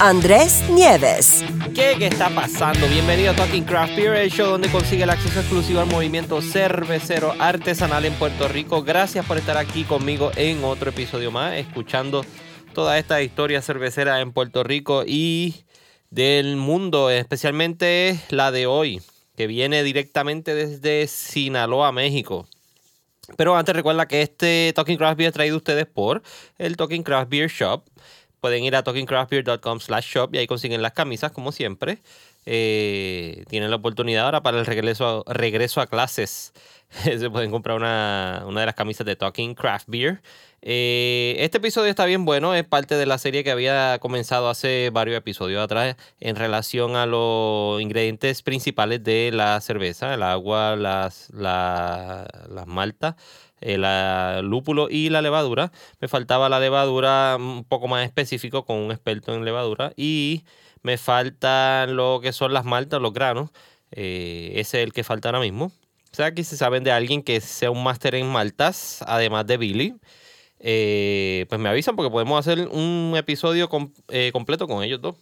Andrés Nieves. ¿Qué, ¿Qué está pasando? Bienvenido a Talking Craft Beer, el show donde consigue el acceso exclusivo al movimiento cervecero artesanal en Puerto Rico. Gracias por estar aquí conmigo en otro episodio más, escuchando toda esta historia cervecera en Puerto Rico y del mundo, especialmente la de hoy, que viene directamente desde Sinaloa, México. Pero antes recuerda que este Talking Craft Beer es traído a ustedes por el Talking Craft Beer Shop. Pueden ir a talkingcraftbeer.com slash shop y ahí consiguen las camisas como siempre. Eh, tienen la oportunidad ahora para el regreso a, clases. Se pueden comprar una, una, de las camisas de Talking Craft Beer. Eh, este episodio está bien bueno, es parte de la serie que había comenzado hace varios episodios atrás en relación a los ingredientes principales de la cerveza, el agua, las, la, las maltas el lúpulo y la levadura. Me faltaba la levadura un poco más específico con un experto en levadura. Y me faltan lo que son las maltas, los granos. Eh, ese es el que falta ahora mismo. O sea, que si saben de alguien que sea un máster en maltas, además de Billy, eh, pues me avisan porque podemos hacer un episodio eh, completo con ellos dos.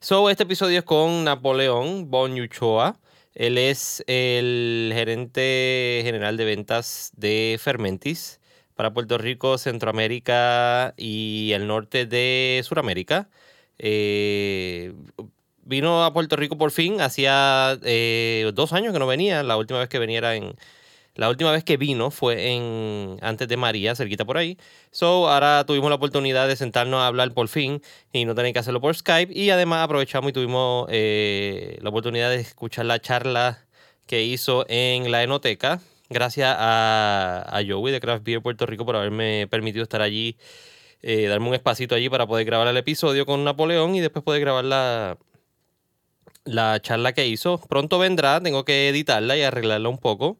so, este episodio es con Napoleón Bonuchoa. Él es el gerente general de ventas de Fermentis para Puerto Rico, Centroamérica y el norte de Sudamérica. Eh, vino a Puerto Rico por fin, hacía eh, dos años que no venía, la última vez que venía era en, la última vez que vino fue en antes de María, cerquita por ahí. So, ahora tuvimos la oportunidad de sentarnos a hablar por fin y no tener que hacerlo por Skype. Y además aprovechamos y tuvimos eh, la oportunidad de escuchar la charla que hizo en la Enoteca. Gracias a, Joey de Craft Beer Puerto Rico por haberme permitido estar allí, eh, darme un espacito allí para poder grabar el episodio con Napoleón y después poder grabar la, la charla que hizo. Pronto vendrá, tengo que editarla y arreglarla un poco.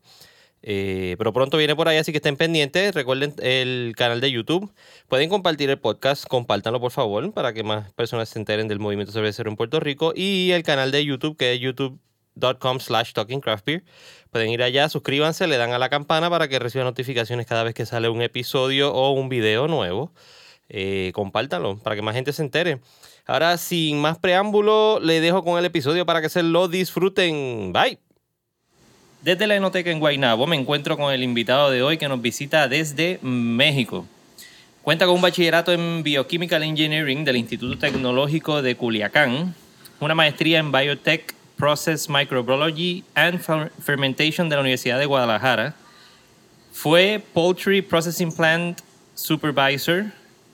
Eh, pero pronto viene por ahí, así que estén pendientes. Recuerden el canal de YouTube. Pueden compartir el podcast, compártanlo por favor, para que más personas se enteren del movimiento cervecero en Puerto Rico. Y el canal de YouTube, que es youtube.com slash talkingcraftbeer. Pueden ir allá, suscríbanse, le dan a la campana para que reciban notificaciones cada vez que sale un episodio o un video nuevo. Eh, compártanlo para que más gente se entere. Ahora, sin más preámbulo, le dejo con el episodio para que se lo disfruten. Bye. Desde la Enoteca en Guaynabo me encuentro con el invitado de hoy que nos visita desde México. Cuenta con un bachillerato en Biochemical Engineering del Instituto Tecnológico de Culiacán, una maestría en Biotech Process Microbiology and Fermentation de la Universidad de Guadalajara. Fue Poultry Processing Plant Supervisor,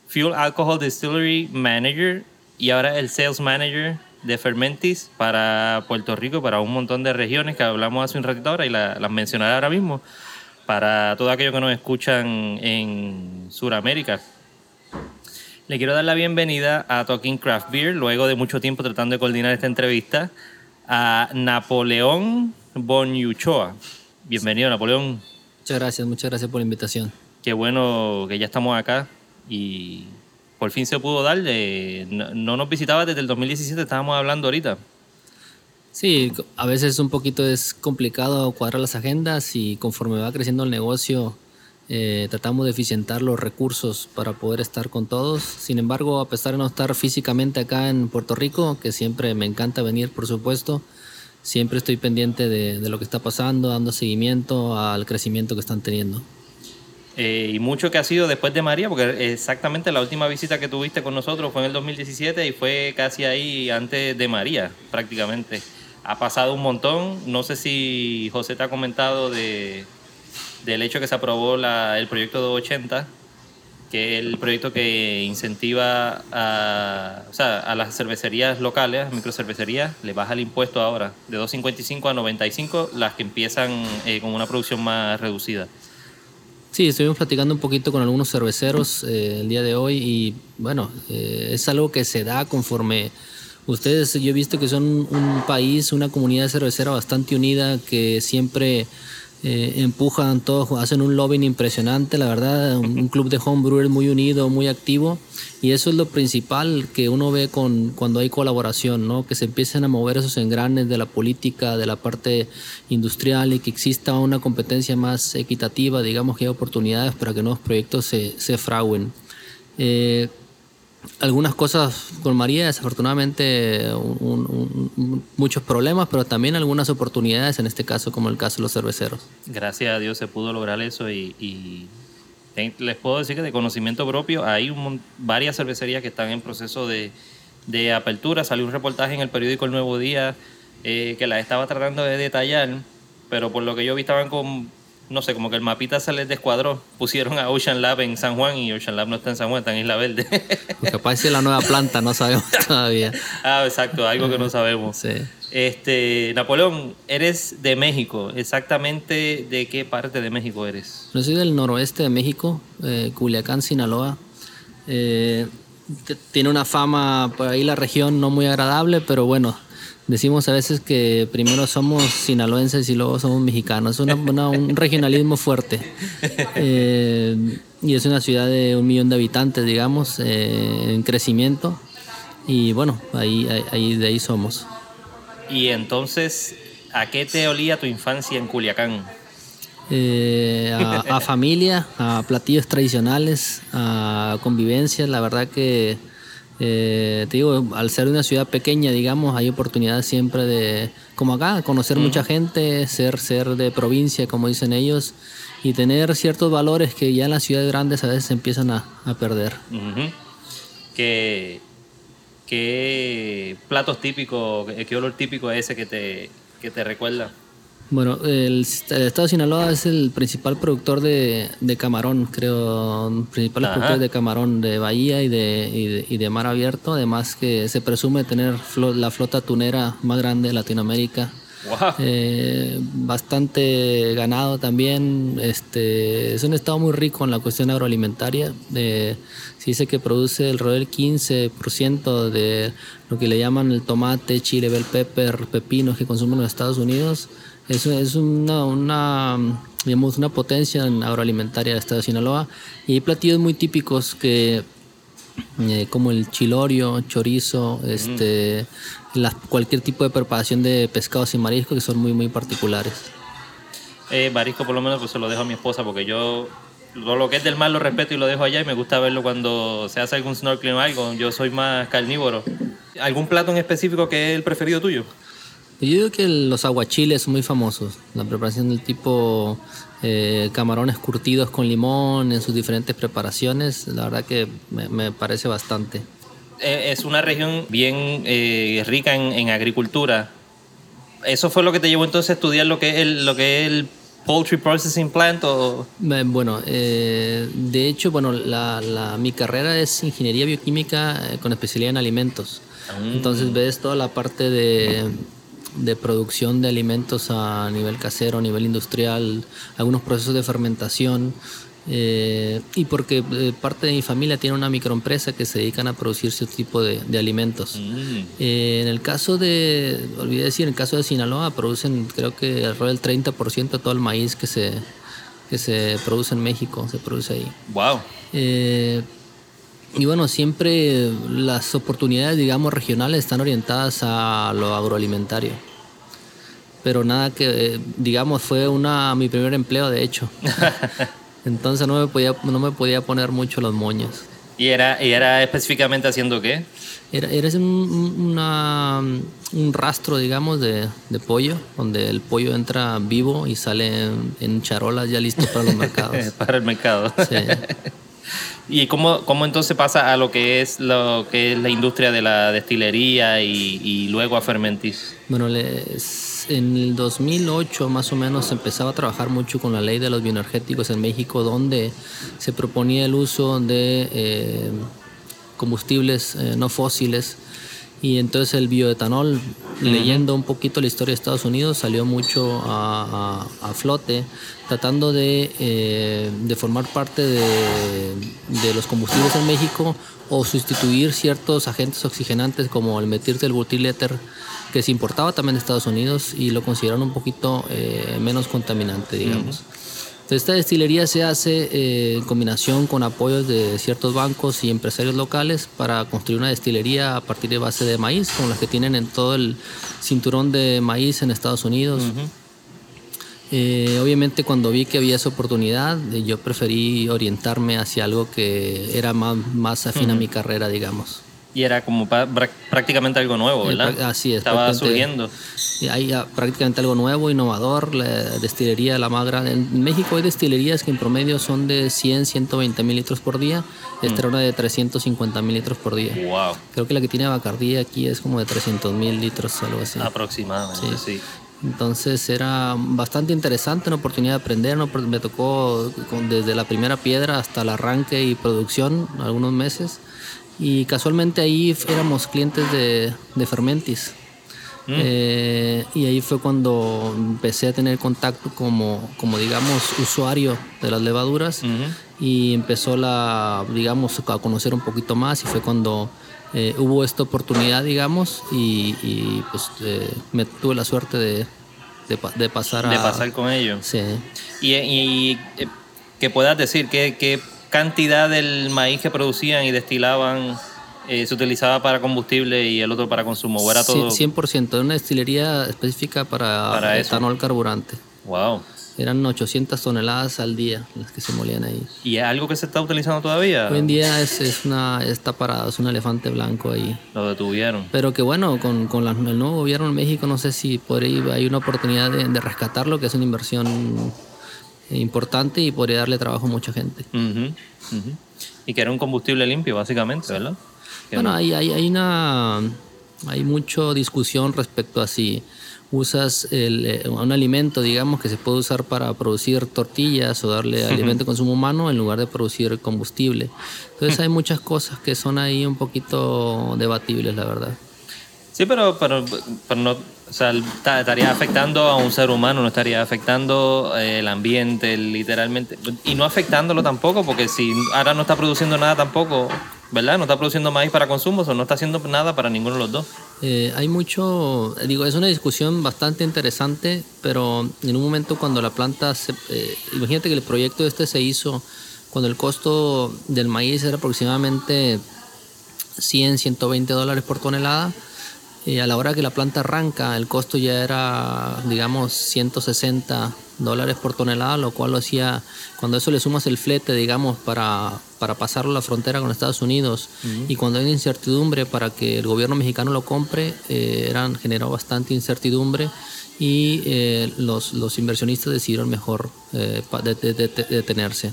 Fuel Alcohol Distillery Manager y ahora el Sales Manager de Fermentis para Puerto Rico, para un montón de regiones que hablamos hace un ratito ahora y las mencionaré ahora mismo, para todo aquello que nos escuchan en Sudamérica. Le quiero dar la bienvenida a Talking Craft Beer, luego de mucho tiempo tratando de coordinar esta entrevista, a Napoleón Bonyuchoa. Bienvenido, Napoleón. Muchas gracias, muchas gracias por la invitación. Qué bueno que ya estamos acá y por fin se pudo dar. no, nos visitaba desde el 2017, estábamos hablando ahorita. Sí, a veces un poquito es complicado cuadrar las agendas y conforme va creciendo el negocio eh, tratamos de eficientar los recursos para poder estar con todos. Sin embargo, a pesar de no estar físicamente acá en Puerto Rico, que siempre me encanta venir, por supuesto, siempre estoy pendiente de lo que está pasando, dando seguimiento al crecimiento que están teniendo. Eh, y mucho que ha sido después de María, porque exactamente la última visita que tuviste con nosotros fue en el 2017 y fue casi ahí antes de María, prácticamente. Ha pasado un montón. No sé si José te ha comentado de, del hecho que se aprobó la, el proyecto 280, que es el proyecto que incentiva a, o sea, a las cervecerías locales, microcervecerías, le baja el impuesto ahora de 2.55 a 95, las que empiezan eh, con una producción más reducida. Sí, estuvimos platicando un poquito con algunos cerveceros eh, el día de hoy y bueno, eh, es algo que se da conforme ustedes, yo he visto que son un país, una comunidad cervecera bastante unida que siempre eh, empujan todos, hacen un lobbying impresionante, la verdad, un, club de homebrewers muy unido, muy activo, y eso es lo principal que uno ve con, cuando hay colaboración, ¿no? que se empiecen a mover esos engranes de la política, de la parte industrial y que exista una competencia más equitativa, digamos que hay oportunidades para que nuevos proyectos se, se fraguen. Eh, algunas cosas con María, desafortunadamente muchos problemas, pero también algunas oportunidades, en este caso como el caso de los cerveceros. Gracias a Dios se pudo lograr eso y, les puedo decir que de conocimiento propio hay varias cervecerías que están en proceso de, apertura. Salió un reportaje en el periódico El Nuevo Día eh, que la estaba tratando de detallar, pero por lo que yo vi estaban con no sé, como que el mapita se les descuadró. Pusieron a Ocean Lab en San Juan y Ocean Lab no está en San Juan, está en Isla Verde. Lo que pasa es la nueva planta, no sabemos todavía. ah, exacto, algo que no sabemos. Sí. Este, Napoleón, eres de México. ¿Exactamente de qué parte de México eres? Yo soy del noroeste de México, eh, Culiacán, Sinaloa. Eh, tiene una fama por ahí la región no muy agradable, pero bueno, Decimos a veces que primero somos sinaloenses y luego somos mexicanos. Es un regionalismo fuerte. Eh, y es una ciudad de un millón de habitantes, digamos, eh, en crecimiento. Y bueno, ahí, ahí, de ahí somos. Y entonces, ¿a qué te olía tu infancia en Culiacán? Eh, a, familia, a platillos tradicionales, a convivencia. La verdad que eh, te digo, al ser una ciudad pequeña, digamos, hay oportunidad siempre de, como acá, conocer mucha gente, ser, ser de provincia, como dicen ellos, y tener ciertos valores que ya en las ciudades grandes a veces empiezan a, perder. ¿Qué, platos típicos, qué olor típico es ese que te, que te recuerda? Bueno, el, estado de Sinaloa es el principal productor de, camarón, creo, principal productor de camarón de bahía y de, y de, mar abierto, además que se presume tener la flota tunera más grande de Latinoamérica. Eh, bastante ganado también. Este, es un estado muy rico en la cuestión agroalimentaria. se dice que produce alrededor del 15% de lo que le llaman el tomate, chile, bell pepper, pepinos que consumen los Estados Unidos es, es una, una, digamos, una potencia agroalimentaria del estado de Sinaloa y hay platillos muy típicos que eh, como el chilorio, chorizo, este, cualquier tipo de preparación de pescados y mariscos que son muy muy particulares. Eh, marisco por lo menos pues se lo dejo a mi esposa porque yo lo que es del mar lo respeto y lo dejo allá y me gusta verlo cuando se hace algún snorkeling o algo. Yo soy más carnívoro. ¿Algún plato en específico que es el preferido tuyo? Yo digo que los aguachiles son muy famosos. La preparación del tipo eh, camarones curtidos con limón en sus diferentes preparaciones, la verdad que me, parece bastante. Eh, es una región bien eh, rica en, agricultura. ¿Eso fue lo que te llevó entonces a estudiar lo que es el, lo que es el Poultry Processing Plant? O? Bueno, de hecho, bueno, la, mi carrera es ingeniería bioquímica con especialidad en alimentos. Ah. Entonces ves toda la parte de de producción de alimentos a nivel casero, a nivel industrial, algunos procesos de fermentación. Eh, y porque eh, parte de mi familia tiene una microempresa que se dedican a producir ese tipo de, alimentos. Mm. Eh, en el caso de, olvidé decir, en el caso de Sinaloa producen creo que alrededor del 30% de todo el maíz que se, que se produce en México, se produce ahí. ¡Wow! Y bueno, siempre las oportunidades, digamos, regionales están orientadas a lo agroalimentario pero nada que, digamos, fue una mi primer empleo, de hecho. Entonces no me podía, no me podía poner mucho los moños. ¿Y era, y era específicamente haciendo qué? Era, era un, un rastro, digamos, de, de, pollo, donde el pollo entra vivo y sale en, charolas ya listo para los mercados. para el mercado. Sí. ¿Y cómo, cómo, entonces pasa a lo que es lo que es la industria de la destilería y, luego a Fermentis? Bueno, les en el 2008 más o menos se empezaba a trabajar mucho con la ley de los bioenergéticos en México, donde se proponía el uso de eh, combustibles eh, no fósiles Y entonces el bioetanol, leyendo un poquito la historia de Estados Unidos, salió mucho a, a- a flote, tratando de, eh, de formar parte de, de los combustibles en México o sustituir ciertos agentes oxigenantes como el metilbutyléter que se importaba también de Estados Unidos y lo consideraron un poquito eh, menos contaminante, digamos. Esta destilería se hace eh, en combinación con apoyos de ciertos bancos y empresarios locales para construir una destilería a partir de base de maíz, como las que tienen en todo el cinturón de maíz en Estados Unidos. Eh, obviamente cuando vi que había esa oportunidad, yo preferí orientarme hacia algo que era más, más afín a mi carrera, digamos. Y era como prácticamente algo nuevo, Eh, ¿verdad? pra- así es, Estaba surgiendo. Y hay ah, prácticamente algo nuevo, innovador, la destilería la más grande. En México hay destilerías que en promedio son de 100, 120 mil litros por día. Esta era una de 350 mil litros por día. Wow, Creo que la que tiene Bacardí aquí es como de 300 mil litros, algo así. aproximadamente, sí. Sí. Entonces era bastante interesante, una oportunidad de aprender. ¿no? Me tocó desde la primera piedra hasta el arranque y producción, algunos meses. Y casualmente ahí éramos clientes de, de Fermentis. Eh, y ahí fue cuando empecé a tener contacto como, como digamos, usuario de las levaduras. Y empezó la, digamos, a conocer un poquito más. Y fue cuando eh, hubo esta oportunidad, digamos. Y, y, pues eh, me tuve la suerte de, de, de pasar a. De pasar con ellos. Sí. Y, y, eh, que puedas decir qué, qué cantidad del maíz que producían y destilaban eh, se utilizaba para combustible y el otro para consumo. ¿O era todo? Sí, 100%. Era una destilería específica para, Para eso. etanol carburante. Wow. Eran 800 toneladas al día las que se molían ahí. ¿Y es algo que se está utilizando todavía? Hoy en día es, es una, está parado, es un elefante blanco ahí. Lo detuvieron. Pero que bueno, con, con la- el nuevo gobierno en México no sé si por ahí hay una oportunidad de, de rescatarlo, que es una inversión importante y podría darle trabajo a mucha gente. Ujú, ujú. Y que era un combustible limpio, básicamente, ¿verdad? Que Bueno, no- hay, hay, hay una hay mucha discusión respecto a si usas el, eh, un alimento, digamos, que se puede usar para producir tortillas o darle alimento de consumo humano en lugar de producir combustible. Entonces hay muchas cosas que son ahí un poquito debatibles, la verdad. Sí, pero, pero, pero no, o sea, ta- estaría afectando a un ser humano, no estaría afectando eh, el ambiente, literalmente. Y no afectándolo tampoco, porque si ahora no está produciendo nada tampoco, ¿verdad? No está produciendo maíz para consumo, o no está haciendo nada para ninguno de los dos. Eh, hay mucho, digo, es una discusión bastante interesante, pero en un momento cuando la planta, se, eh, imagínate que el proyecto este se hizo cuando el costo del maíz era aproximadamente 100, 120 dólares por tonelada. Y a la hora que la planta arranca, el costo ya era, digamos, 160 dólares por tonelada, lo cual lo hacía, cuando eso le sumas el flete, digamos, para, para pasarlo a la frontera con Estados Unidos, y cuando hay una incertidumbre para que el gobierno mexicano lo compre, eh, eran, generó bastante incertidumbre y eh, los, los inversionistas decidieron mejor eh, pa- de- de- de- de- detenerse.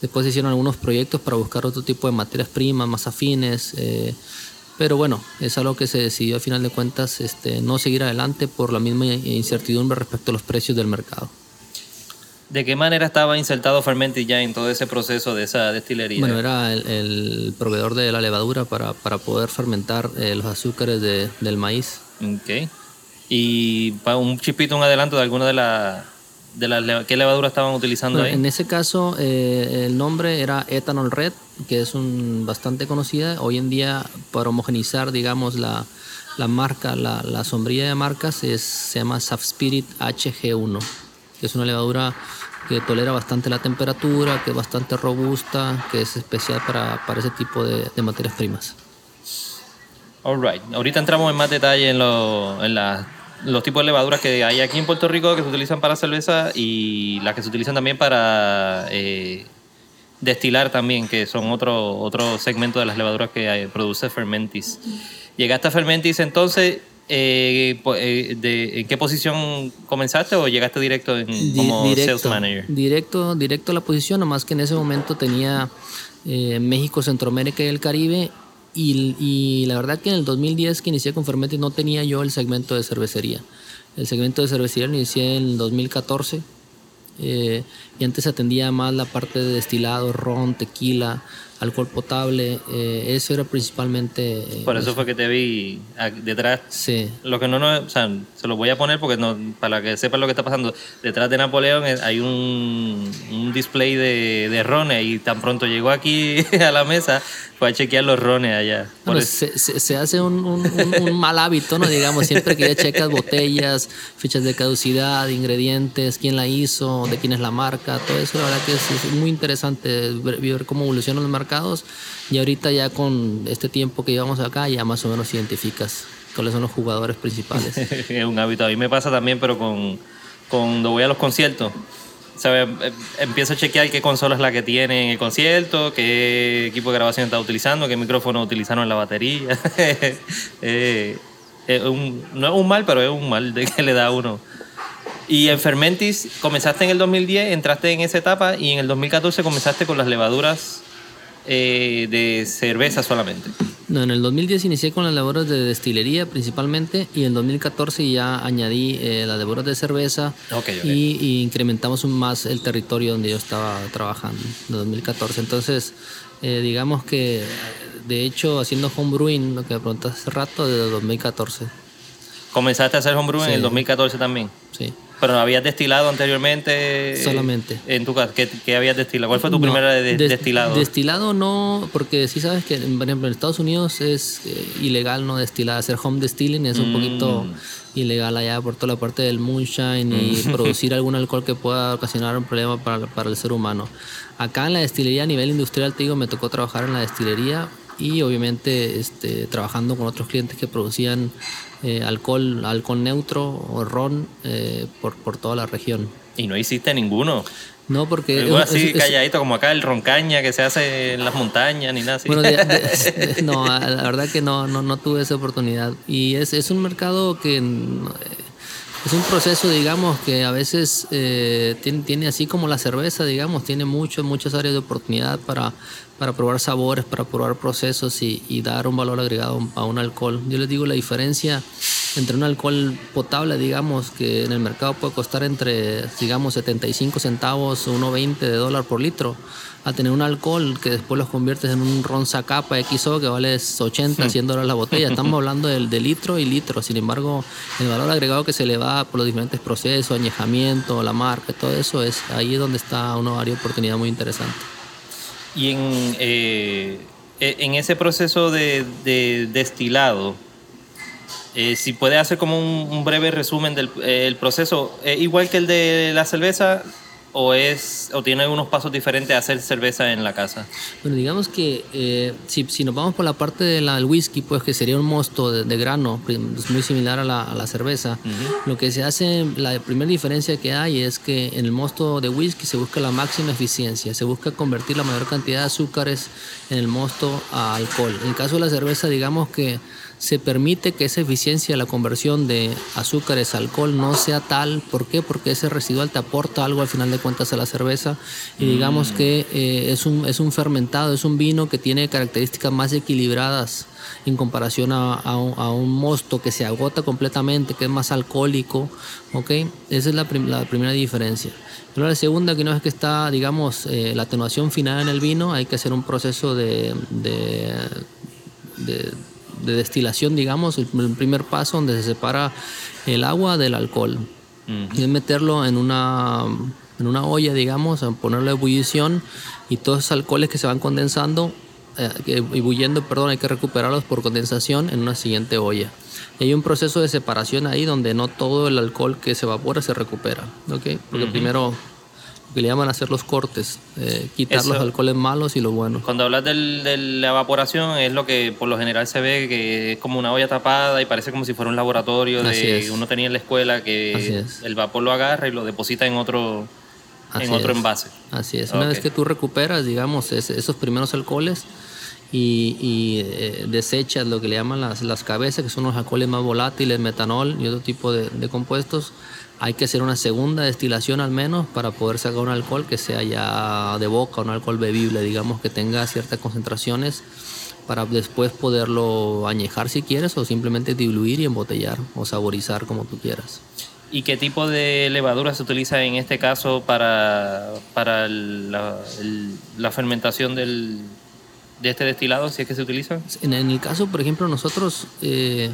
Después hicieron algunos proyectos para buscar otro tipo de materias primas más afines. Pero bueno, es algo que se decidió a final de cuentas este, no seguir adelante por la misma incertidumbre respecto a los precios del mercado. ¿De qué manera estaba insertado Fermenti ya en todo ese proceso de esa destilería? Bueno, era el, el proveedor de la levadura para, para poder fermentar eh, los azúcares de- del maíz. Ok. Y un chipito, un adelanto de alguna de las... De las leva- ¿Qué levadura estaban utilizando Bueno, ahí? en ese caso, eh, el nombre era Ethanol Red, que es un, bastante conocida. Hoy en día, para homogenizar, digamos, la, la marca, la, la sombrilla de marcas, es, se llama Spirit HG1, que es una levadura que tolera bastante la temperatura, que es bastante robusta, que es especial para, para ese tipo de, de materias primas. All right. Ahorita entramos en más detalle en, lo- en la- los tipos de levaduras que hay aquí en Puerto Rico que se utilizan para cerveza y las que se utilizan también para eh, destilar también, que son otro, otro segmento de las levaduras que eh, produce Fermentis. ¿Llegaste a Fermentis entonces? eh, eh, de, ¿En qué posición comenzaste o llegaste directo en- como sales manager? Directo, directo a la posición, nomás que en ese momento tenía eh, México, Centroamérica y el Caribe. Y, y la verdad que en el 2010 que inicié con Fermentis no tenía yo el segmento de cervecería. El segmento de cervecería lo inicié en el 2014. eh, y antes atendía más la parte de destilado, ron, tequila. alcohol potable. eh, eso era principalmente... eh, Por eso fue que te vi a- detrás. Sí. Lo que no, no, o sea, se lo voy a poner porque no, para que sepan lo que está pasando. Detrás de Napoleón eh, hay un, un display de, de rones y tan pronto llegó aquí a la mesa fue a chequear los rones allá. Bueno, eso- se, se- se hace un, un- un- un mal hábito, ¿no? Digamos, siempre que ya checas botellas, fechas de caducidad, ingredientes, quién la hizo, de quién es la marca, todo eso, la verdad que es, es muy interesante ver, ver cómo evolucionan los mercados. Y ahorita ya con este tiempo que llevamos acá, ya más o menos identificas cuáles son los jugadores principales. es un hábito. A mí me pasa también, pero con cuando voy a los conciertos. ¿Sabes? Em- Empiezo a chequear qué consola es la que tiene en el concierto, qué equipo de grabación está utilizando, qué micrófono utilizaron en la batería. Eh, un- no es un mal, pero es un mal de que le da a uno. Y en Fermentis comenzaste en el 2010, entraste en esa etapa y en el 2014 comenzaste con las levaduras eh, de cerveza solamente. No, en el 2010 inicié con las labores de destilería principalmente y en el 2014 ya añadí eh, las labores de cerveza Ok, ok. Y, y incrementamos más el territorio donde yo estaba trabajando en 2014. Entonces, eh, digamos que de hecho haciendo homebrewing, lo que me preguntaste hace rato, desde 2014. Comenzaste a hacer homebrew en Sí. el 2014 también. Sí. Pero habías destilado anteriormente. eh, Solamente. En tu casa. ¿Qué, qué habías destilado? ¿Cuál fue tu No, primera de- des- destilado? Destilado no, porque sí sabes que, por ejemplo, en Estados Unidos es eh, ilegal no destilar, hacer home distilling es un Mm. poquito ilegal allá por toda la parte del moonshine y producir algún alcohol que pueda ocasionar un problema para, para el ser humano. Acá en la destilería a nivel industrial, te digo, me tocó trabajar en la destilería y obviamente este, trabajando con otros clientes que producían eh, alcohol, alcohol neutro o ron eh, por, por toda la región. Y no hiciste ninguno. No, porque... Algo así es- es- calladito, como acá el roncaña que se hace en las montañas, ni nada así. Bueno, de- de- no, la verdad que no, no, no tuve esa oportunidad. Y es, es un mercado que eh, es un proceso, digamos, que a veces eh, tiene, tiene así como la cerveza, digamos, tiene muchas, muchas áreas de oportunidad para, para probar sabores, para probar procesos y, y dar un valor agregado a un alcohol. Yo les digo la diferencia entre un alcohol potable, digamos, que en el mercado puede costar entre, digamos, 75 centavos o 1.20 de dólar por litro, a tener un alcohol que después los conviertes en un ron Zacapa XO que vale 80, 100 dólares la botella. Estamos hablando del de litro y litro. Sin embargo, el valor agregado que se le va por los diferentes procesos, añejamiento, la marca, todo eso, es ahí donde está una área de oportunidad muy interesante. Y en, eh, e- en ese proceso de, de destilado, eh, si puede hacer como un, breve resumen del eh, proceso, ¿es igual que el de la cerveza o, es, o tiene unos pasos diferentes a hacer cerveza en la casa? Bueno, digamos que eh, si, si nos vamos por la parte del whisky, pues que sería un mosto de, de grano, prim- es muy similar a la, a la cerveza. Lo que se hace, la primera diferencia que hay es que en el mosto de whisky se busca la máxima eficiencia, se busca convertir la mayor cantidad de azúcares en el mosto a alcohol. En el caso de la cerveza, digamos que se permite que esa eficiencia, la conversión de azúcares a alcohol no sea tal. ¿Por qué? Porque ese residual te aporta algo al final de cuentas a la cerveza y digamos que eh, es, un, es un fermentado, es un vino que tiene características más equilibradas en comparación a, a un, a un mosto que se agota completamente, que es más alcohólico. ¿ok? Esa es la, prim- la primera diferencia. Pero la segunda, que no es que está, digamos, eh, la atenuación final en el vino, hay que hacer un proceso de, de, de- de destilación, digamos, el, el primer paso donde se separa el agua del alcohol. Y es meterlo en una, en una olla, digamos, a ebullición y todos esos alcoholes que se van condensando, eh, ebulliendo, perdón, hay que recuperarlos por condensación en una siguiente olla. Y hay un proceso de separación ahí donde no todo el alcohol que se evapora se recupera, ¿ok? Porque primero que le llaman hacer los cortes, eh, quitar Eso- los alcoholes malos y los buenos. Cuando hablas del- de la evaporación, es lo que por lo general se ve que es como una olla tapada y parece como si fuera un laboratorio Así de es. uno tenía en la escuela que es. el vapor lo agarra y lo deposita en otro, Así en otro es. envase. Así es. Una vez que tú recuperas, digamos, es- esos primeros alcoholes y, y, eh, desechas lo que le llaman las, las cabezas, que son los alcoholes más volátiles, metanol y otro tipo de, de compuestos, hay que hacer una segunda destilación al menos para poder sacar un alcohol que sea ya de boca, un alcohol bebible, digamos, que tenga ciertas concentraciones para después poderlo añejar si quieres o simplemente diluir y embotellar o saborizar como tú quieras. ¿Y qué tipo de levadura se utiliza en este caso para, para la, el- la fermentación del, de este destilado, si es que se utilizan? En, en el caso, por ejemplo, nosotros eh,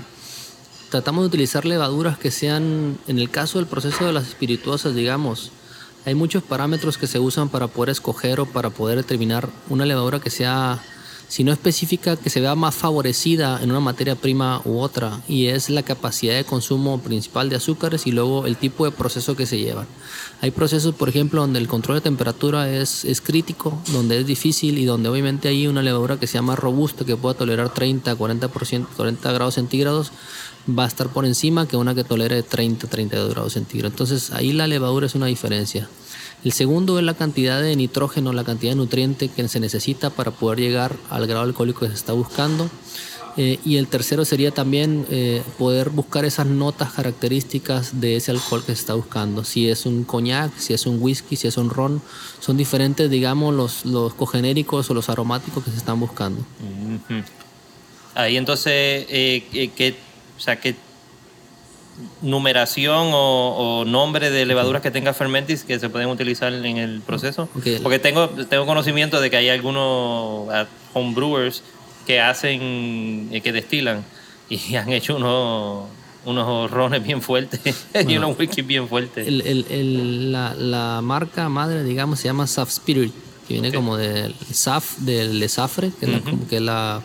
tratamos de utilizar levaduras que sean, en el caso del proceso de las espirituosas, digamos, hay muchos parámetros que se usan para poder escoger o para poder determinar una levadura que sea si no específica, que se vea más favorecida en una materia prima u otra, y es la capacidad de consumo principal de azúcares y luego el tipo de proceso que se llevan. Hay procesos, por ejemplo, donde el control de temperatura es, es crítico, donde es difícil y donde obviamente hay una levadura que sea más robusta, que pueda tolerar 30, 40%, 40 grados centígrados, va a estar por encima que una que tolere 30, 32 grados centígrados. Entonces ahí la levadura es una diferencia. El segundo es la cantidad de nitrógeno, la cantidad de nutriente que se necesita para poder llegar al grado alcohólico que se está buscando. Eh, y el tercero sería también eh, poder buscar esas notas características de ese alcohol que se está buscando. Si es un coñac, si es un whisky, si es un ron, son diferentes, digamos, los, los cogenéricos o los aromáticos que se están buscando. Ahí entonces, eh, ¿qué, o sea, ¿qué numeración o, nombre de levaduras que tenga fermentis que se pueden utilizar en el proceso? Porque tengo, tengo conocimiento de que hay algunos ah, homebrewers que hacen, eh, que destilan y han hecho unos unos rones bien fuertes y unos whisky bien fuertes. la, marca madre, digamos, se llama Saf Spirit, que viene como del Saf, del Lesafre, que, es, que es la,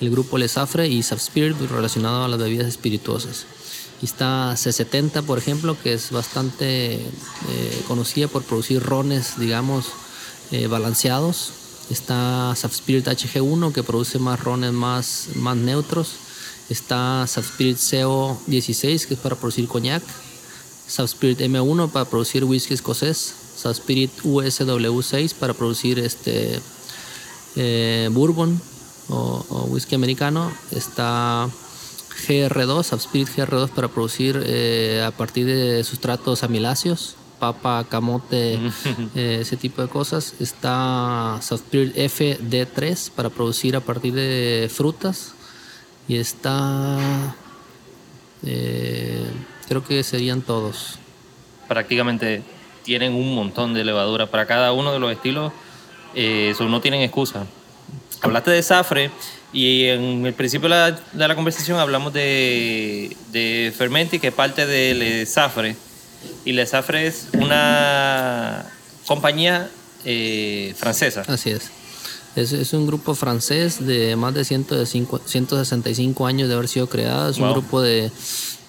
el grupo Lesafre, y Saf Spirit relacionado a las bebidas espirituosas. Está C70, por ejemplo, que es bastante eh, conocida por producir rones, digamos, eh, balanceados. Está Spirit HG1, que produce más rones más, más neutros. Está Spirit CO16, que es para producir coñac. Spirit M1 para producir whisky escocés. Spirit USW6 para producir este eh, bourbon o, o whisky americano. Está GR2, Upspirit GR2 para producir eh, a partir de sustratos amiláceos, papa, camote, eh, ese tipo de cosas. Está Upspirit FD3 para producir a partir de frutas. Y está... Eh, creo que serían todos. Prácticamente tienen un montón de levadura para cada uno de los estilos. eso no tienen excusa. Hablaste de Safre y en el principio de la, conversación hablamos de, de, Fermenti, que es parte de Le Safre. Y Le Safre es una compañía eh, francesa. Así es. es. es. un grupo francés de más de 165 años de haber sido creado. Es un grupo de.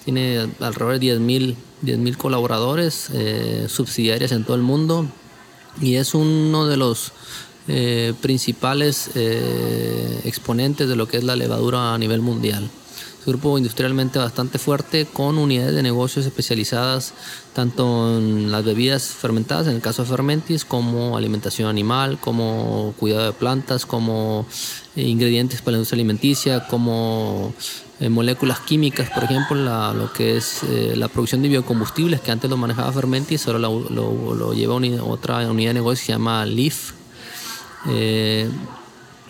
Tiene alrededor de 10.000 10, colaboradores, eh, subsidiarias en todo el mundo. Y es uno de los eh, principales eh, exponentes de lo que es la levadura a nivel mundial. Es un grupo industrialmente bastante fuerte con unidades de negocios especializadas tanto en las bebidas fermentadas, en el caso de Fermentis, como alimentación animal, como cuidado de plantas, como eh, ingredientes para la industria alimenticia, como moléculas químicas, por ejemplo, lo que es la producción de biocombustibles que antes lo manejaba Fermentis, ahora lo, lo, lleva otra unidad de negocio que se llama LEAF, eh,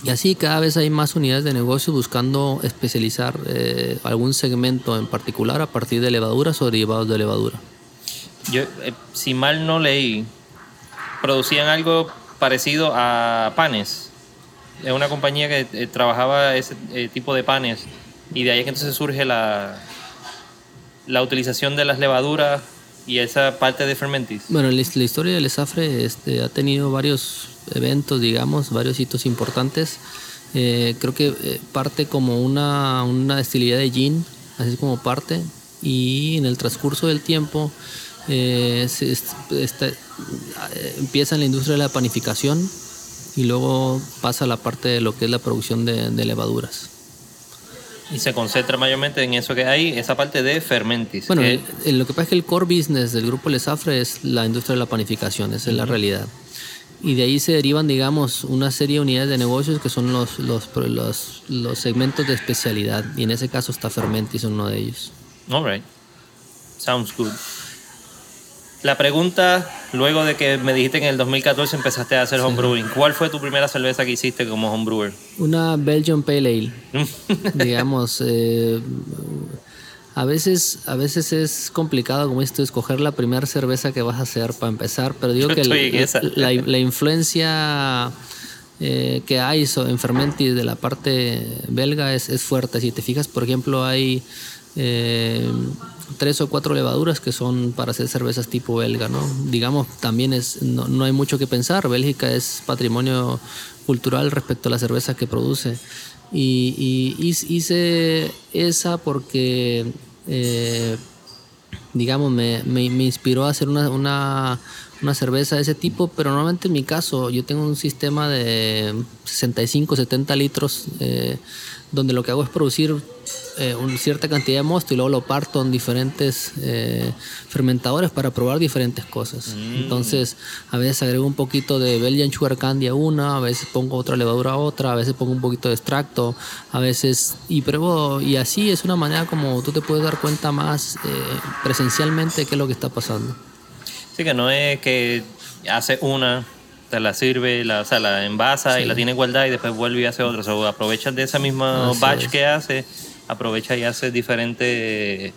y así cada vez hay más unidades de negocio buscando especializar eh, algún segmento en particular a partir de levaduras o derivados de levadura. Yo, eh, si mal no leí, producían algo parecido a panes. Es una compañía que trabajaba ese tipo de panes y de ahí es que entonces surge la, la utilización de las levaduras y esa parte de Fermentis. Bueno, la, historia del Esafre este, ha tenido varios eventos, digamos, varios hitos importantes. Eh, creo que eh, parte como una, una destilería de gin, así como parte, y en el transcurso del tiempo eh, se, empieza en la industria de la panificación y luego pasa a la parte de lo que es la producción de, levaduras. Y se concentra mayormente en eso que hay, esa parte de fermentis. Bueno, lo que pasa es que el core business del grupo Lesafre es la industria de la panificación, esa es la realidad y de ahí se derivan, digamos, una serie de unidades de negocios que son los, los, los, segmentos de especialidad. Y en ese caso está Fermentis, uno de ellos. All right. Sounds good. La pregunta, luego de que me dijiste que en el 2014 empezaste a hacer homebrewing, ¿cuál fue tu primera cerveza que hiciste como homebrewer? Una Belgian Pale Ale. digamos, eh, a veces, a veces es complicado, como esto, escoger la primera cerveza que vas a hacer para empezar, pero digo que la, influencia eh, que hay en Fermenti de la parte belga es, es, fuerte. Si te fijas, por ejemplo, hay eh, tres o cuatro levaduras que son para hacer cervezas tipo belga, ¿no? Digamos, también es, no, no hay mucho que pensar. Bélgica es patrimonio cultural respecto a la cerveza que produce. Y, hice esa porque, eh, digamos, me, me, inspiró a hacer una, una, una, cerveza de ese tipo, pero normalmente en mi caso yo tengo un sistema de 65, 70 litros, eh, donde lo que hago es producir eh, una cierta cantidad de mosto y luego lo parto en diferentes eh, fermentadores para probar diferentes cosas. Mm. Entonces, a veces agrego un poquito de Belgian Sugar Candy a una, a veces pongo otra levadura a otra, a veces pongo un poquito de extracto, a veces y pruebo y así es una manera como tú te puedes dar cuenta más eh, presencialmente qué es lo que está pasando. Sí, que no es que hace una te la sirve, la, o sea, la envasa y la tiene igualdad y después vuelve y hace otra. O sea, aprovechas de esa misma batch que hace aprovecha y hace diferente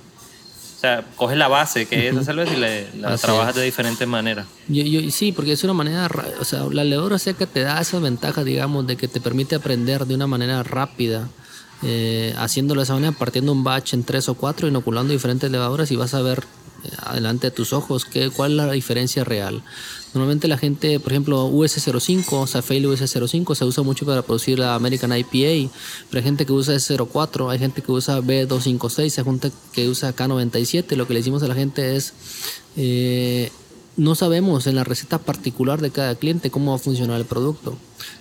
o sea, coges la base que es esa cerveza y la trabajas de diferentes maneras. Yo, yo, sí, porque es una manera, o sea, la levadura seca te da esa ventaja, digamos, de que te permite aprender de una manera rápida, eh, haciéndolo de esa manera, partiendo un batch en tres o cuatro, inoculando diferentes levaduras y vas a ver eh, adelante de tus ojos qué, cuál es la diferencia real. Normalmente la gente, por ejemplo, US05, o sea, Fail US05 se usa mucho para producir la American IPA, pero hay gente que usa S04, hay gente que usa B256, hay gente que usa K97. Lo que le decimos a la gente es, eh, no sabemos en la receta particular de cada cliente cómo va a funcionar el producto.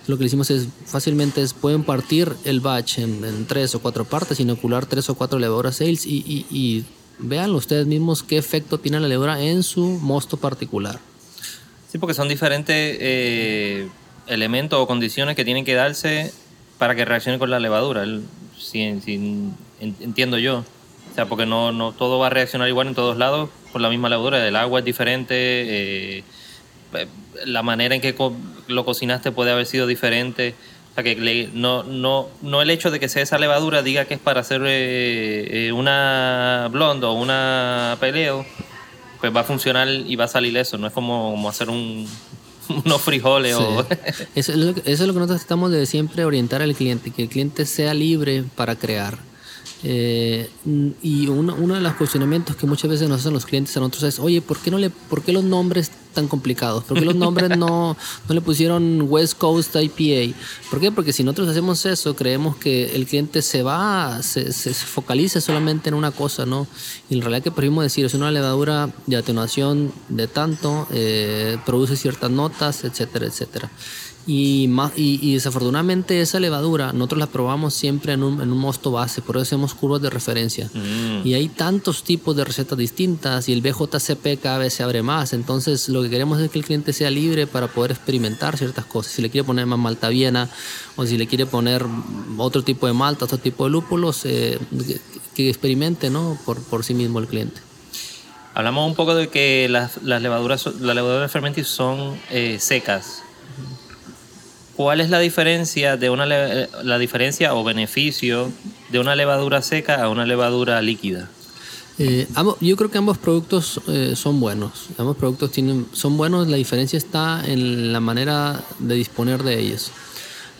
Lo que le decimos es, fácilmente es, pueden partir el batch en, tres o cuatro partes, inocular tres o cuatro levaduras sales y, y, y vean ustedes mismos qué efecto tiene la levadura en su mosto particular. Sí, porque son diferentes eh, elementos o condiciones que tienen que darse para que reaccione con la levadura. entiendo yo. O sea, porque no, no todo va a reaccionar igual en todos lados por la misma levadura. El agua es diferente, eh, la manera en que lo cocinaste puede haber sido diferente. O sea, que no, no, no el hecho de que sea esa levadura diga que es para hacer eh, una blonde o una peleo pues va a funcionar y va a salir eso. No es como, hacer un, unos frijoles o... eso, es lo, que, eso es lo que nosotros tratamos de siempre orientar al cliente, que el cliente sea libre para crear. Eh, y uno, uno, de los cuestionamientos que muchas veces nos hacen los clientes a nosotros es, oye, ¿por qué, no le, ¿por qué los nombres tan complicados? ¿Por qué los nombres no, no le pusieron West Coast IPA? ¿Por qué? Porque si nosotros hacemos eso, creemos que el cliente se va, se, se focaliza solamente en una cosa, ¿no? Y en realidad que preferimos decir, es una levadura de atenuación de tanto, eh, produce ciertas notas, etcétera, etcétera. Y, y, desafortunadamente esa levadura nosotros la probamos siempre en un, en un mosto base, por eso hacemos curvas de referencia. Mm. Y hay tantos tipos de recetas distintas y el BJCP cada vez se abre más. Entonces lo que queremos es que el cliente sea libre para poder experimentar ciertas cosas. Si le quiere poner más malta viena o si le quiere poner otro tipo de malta, otro tipo de lúpulos, eh, que, experimente ¿no? por, por sí mismo el cliente. Hablamos un poco de que las, las levaduras, las levaduras de fermentis son eh, secas. ¿Cuál es la diferencia de una la diferencia o beneficio de una levadura seca a una levadura líquida? Eh, yo creo que ambos productos eh, son buenos. Ambos productos tienen, son buenos. La diferencia está en la manera de disponer de ellos.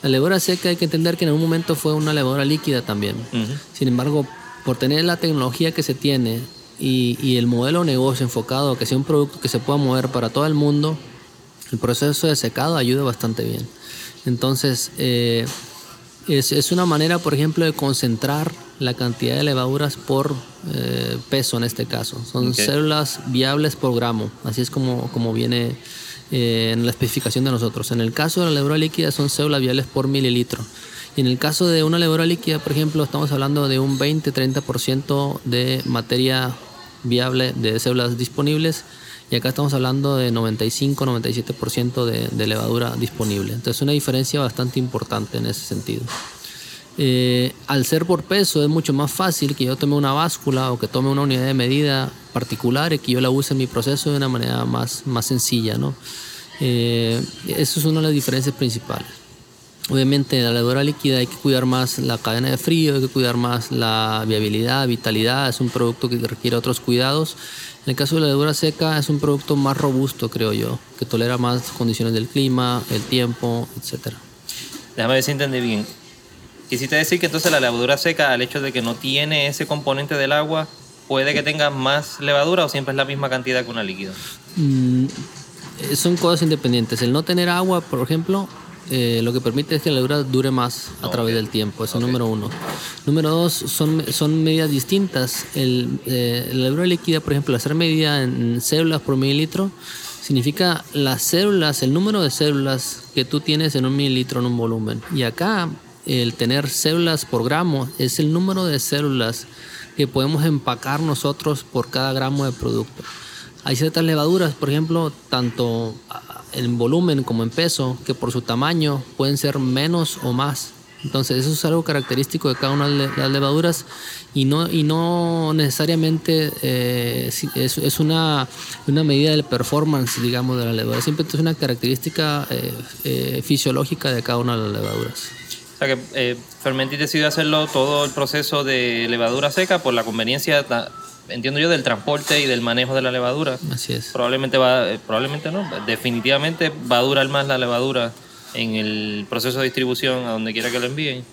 La levadura seca hay que entender que en algún momento fue una levadura líquida también. Sin embargo, por tener la tecnología que se tiene y, y el modelo de negocio enfocado a que sea un producto que se pueda mover para todo el mundo, el proceso de secado ayuda bastante bien. Entonces, eh, es, una manera, por ejemplo, de concentrar la cantidad de levaduras por eh, peso en este caso. Son células viables por gramo, así es como, como viene eh, en la especificación de nosotros. En el caso de la levadura líquida son células viables por mililitro. Y en el caso de una levadura líquida, por ejemplo, estamos hablando de un 20-30% de materia viable de células disponibles y acá estamos hablando de 95-97% de, de, levadura disponible. Entonces una diferencia bastante importante en ese sentido. Eh, al ser por peso es mucho más fácil que yo tome una báscula o que tome una unidad de medida particular y que yo la use en mi proceso de una manera más, más sencilla. ¿no? Eh, eso es una de las diferencias principales. Obviamente en la levadura líquida hay que cuidar más la cadena de frío, hay que cuidar más la viabilidad, vitalidad, es un producto que requiere otros cuidados en el caso de la levadura seca es un producto más robusto, creo yo, que tolera más condiciones del clima, el tiempo, etc. Déjame ver si entendí bien. Quisiste decir que entonces la levadura seca, al hecho de que no tiene ese componente del agua, puede que tenga más levadura o siempre es la misma cantidad que una líquida. Mm, son cosas independientes. El no tener agua, por ejemplo, eh, lo que permite es que la levadura dure más a través del tiempo. Eso es número uno. Número dos, son, son medidas distintas. El, eh, la levadura líquida, por ejemplo, ser medida en células por mililitro, significa las células, el número de células que tú tienes en un mililitro en un volumen. Y acá, el tener células por gramo es el número de células que podemos empacar nosotros por cada gramo de producto. Hay ciertas levaduras, por ejemplo, tanto en volumen como en peso, que por su tamaño pueden ser menos o más. Entonces eso es algo característico de cada una de las levaduras y no, y no necesariamente eh, es, es, una, una medida del performance, digamos, de la levadura. Siempre es una característica eh, eh, fisiológica de cada una de las levaduras. O sea que eh, Fermenti decidió hacerlo todo el proceso de levadura seca por la conveniencia, entiendo yo, del transporte y del manejo de la levadura. Así es. Probablemente va, eh, probablemente no, definitivamente va a durar más la levadura en el proceso de distribución a donde quiera que lo envíen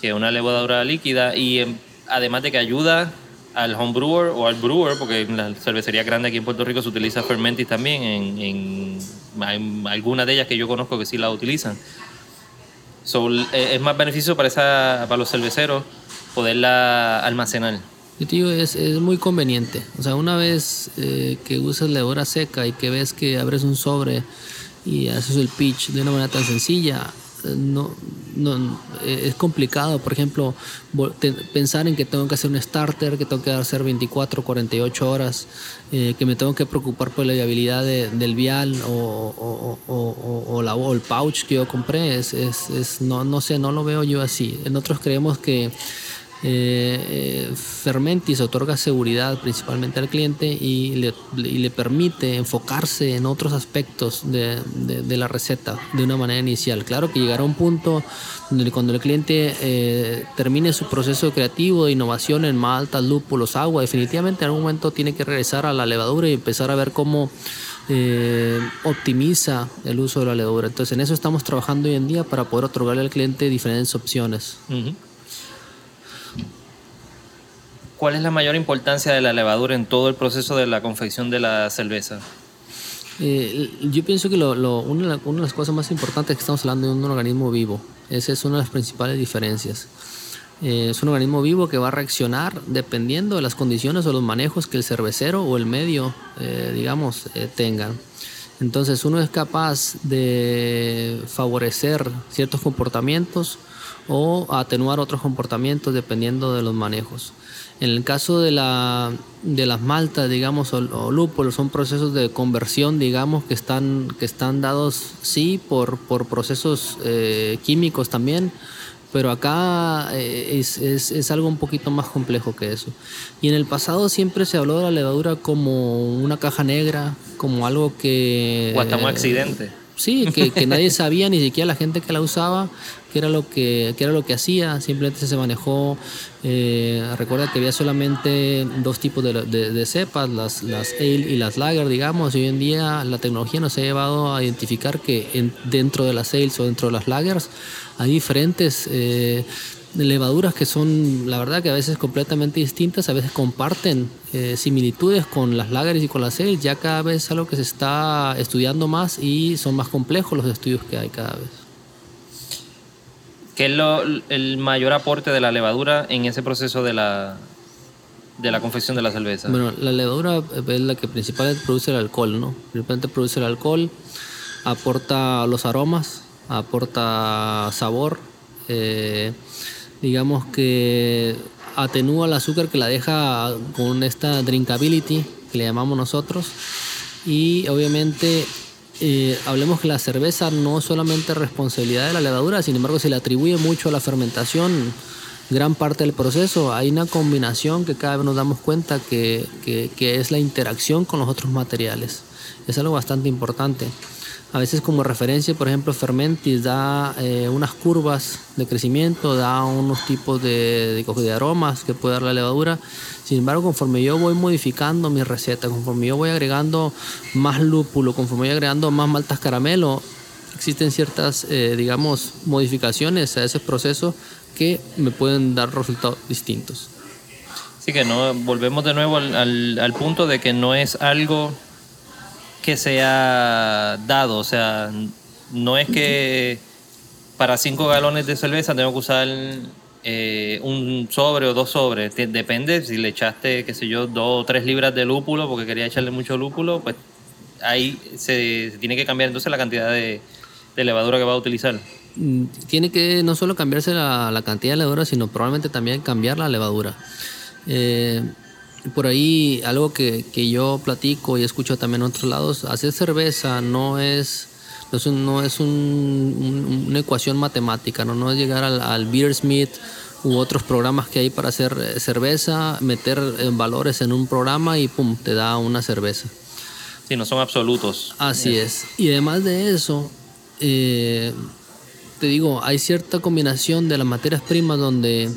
que una levadura líquida y em, además de que ayuda al homebrewer o al brewer, porque en la cervecería grande aquí en Puerto Rico se utiliza Fermentis también, en, en, en algunas de ellas que yo conozco que sí la utilizan So, eh, es más beneficio para, esa, para los cerveceros poderla almacenar. Yo te digo, es, es muy conveniente. O sea, una vez eh, que usas levadura seca y que ves que abres un sobre y haces el pitch de una manera tan sencilla, no, no, es complicado, por ejemplo, pensar en que tengo que hacer un starter, que tengo que hacer 24, 48 horas, eh, que me tengo que preocupar por la viabilidad del vial o, o, la, o, el pouch que yo compré, es, es, es, no, no sé, no lo veo yo así. Nosotros creemos que eh, Fermentis otorga seguridad principalmente al cliente y le, permite enfocarse en otros aspectos de, la receta de una manera inicial. Claro que llegará un punto donde cuando el cliente eh, termine su proceso creativo de innovación en maltas, lúpulos, agua, definitivamente en algún momento tiene que regresar a la levadura y empezar a ver cómo eh, optimiza el uso de la levadura. Entonces en eso estamos trabajando hoy en día para poder otorgarle al cliente diferentes opciones. ¿Cuál es la mayor importancia de la levadura en todo el proceso de la confección de la cerveza? Eh, yo pienso que lo, lo, una, una, de las cosas más importantes es que estamos hablando de un organismo vivo. Esa es una de las principales diferencias. Eh, es un organismo vivo que va a reaccionar dependiendo de las condiciones o los manejos que el cervecero o el medio, eh, digamos, eh, tengan. Entonces uno es capaz de favorecer ciertos comportamientos o atenuar otros comportamientos dependiendo de los manejos. En el caso de, la, de las maltas, digamos, o, o, lúpulos, son procesos de conversión, digamos, que están, que están dados, sí, por, por procesos eh, químicos también, pero acá eh, es, es, es, algo un poquito más complejo que eso. Y en el pasado siempre se habló de la levadura como una caja negra, como algo que... O hasta un accidente. Sí, que, que, nadie sabía, ni siquiera la gente que la usaba, qué era lo que, qué era lo que hacía. Simplemente se manejó. Eh, recuerda que había solamente dos tipos de, cepas, las, las ale y las lager, digamos. Y hoy en día la tecnología nos ha llevado a identificar que en, dentro de las ales o dentro de las lagers hay diferentes. Eh, levaduras que son, la verdad, que a veces completamente distintas, a veces comparten eh, similitudes con las lagers y con las ale, ya cada vez es algo que se está estudiando más y son más complejos los estudios que hay cada vez. ¿Qué es lo, el mayor aporte de la levadura en ese proceso de la, de la confección de la cerveza? Bueno, la levadura es la que principalmente produce el alcohol, ¿no? Principalmente produce el alcohol, aporta los aromas, aporta sabor, eh, digamos que atenúa el azúcar que la deja con esta drinkability que le llamamos nosotros y obviamente eh, hablemos que la cerveza no solamente es responsabilidad de la levadura, sin embargo se le atribuye mucho a la fermentación gran parte del proceso. Hay una combinación que cada vez nos damos cuenta que es la interacción con los otros materiales. Es algo bastante importante. A veces como referencia, por ejemplo, Fermentis da eh, unas curvas de crecimiento, da unos tipos de, de, de, aromas que puede dar la levadura. Sin embargo, conforme yo voy modificando mi receta, conforme yo voy agregando más lúpulo, conforme voy agregando más maltas caramelo, existen ciertas, eh, digamos, modificaciones a ese proceso que me pueden dar resultados distintos. Así que no, volvemos de nuevo al, al, punto de que no es algo que sea dado, o sea, no es que para cinco galones de cerveza tengo que usar eh, un sobre o dos sobres. Depende, si le echaste, qué sé yo, dos o tres libras de lúpulo porque quería echarle mucho lúpulo, pues ahí se, tiene que cambiar entonces la cantidad de, levadura que va a utilizar. Mm, tiene que no solo cambiarse la, cantidad de levadura, sino probablemente también cambiar la levadura. Eh, por ahí algo que, que, yo platico y escucho también en otros lados, hacer cerveza no es, no es, no es una ecuación matemática, no, no es llegar al, al Beersmith u otros programas que hay para hacer eh, cerveza, meter eh, valores en un programa y pum, te da una cerveza. Sí, no son absolutos. Así es. Y además de eso, te digo, hay cierta combinación de las materias primas donde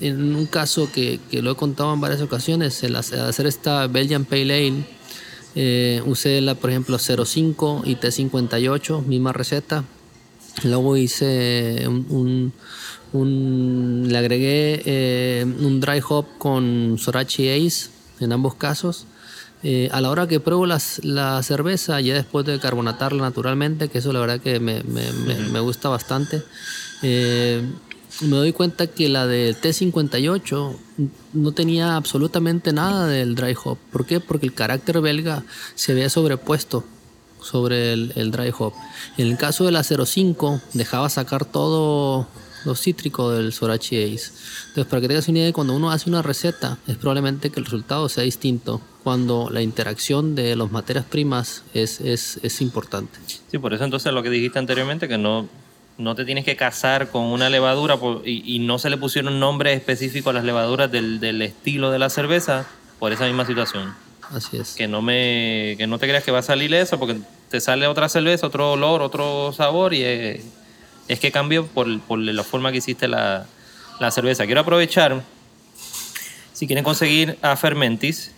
en un caso que, que, lo he contado en varias ocasiones, el hacer esta Belgian Pale Ale, eh, usé la, por ejemplo, 05 y T58, misma receta. Luego hice un, un, le agregué eh, un dry hop con Sorachi Ace en ambos casos. Eh, a la hora que pruebo las, la cerveza, ya después de carbonatarla naturalmente, que eso la verdad que me, me, me, me gusta bastante, me doy cuenta que la de T58 no tenía absolutamente nada del dry hop. ¿Por qué? Porque el carácter belga se había sobrepuesto sobre el, dry hop. En el caso de la 05 dejaba sacar todo lo cítrico del Sorachi Ace. Entonces, para que tengas una idea, cuando uno hace una receta, es probablemente que el resultado sea distinto cuando la interacción de las materias primas es, es, es importante. Sí, por eso entonces lo que dijiste anteriormente, que no no te tienes que casar con una levadura y, no se le pusieron nombre específico a las levaduras del, estilo de la cerveza por esa misma situación. Así es. Que no, me, que no te creas que va a salir eso porque te sale otra cerveza, otro olor, otro sabor y es, que cambió por, la forma que hiciste la, cerveza. Quiero aprovechar, si quieren conseguir a Fermentis,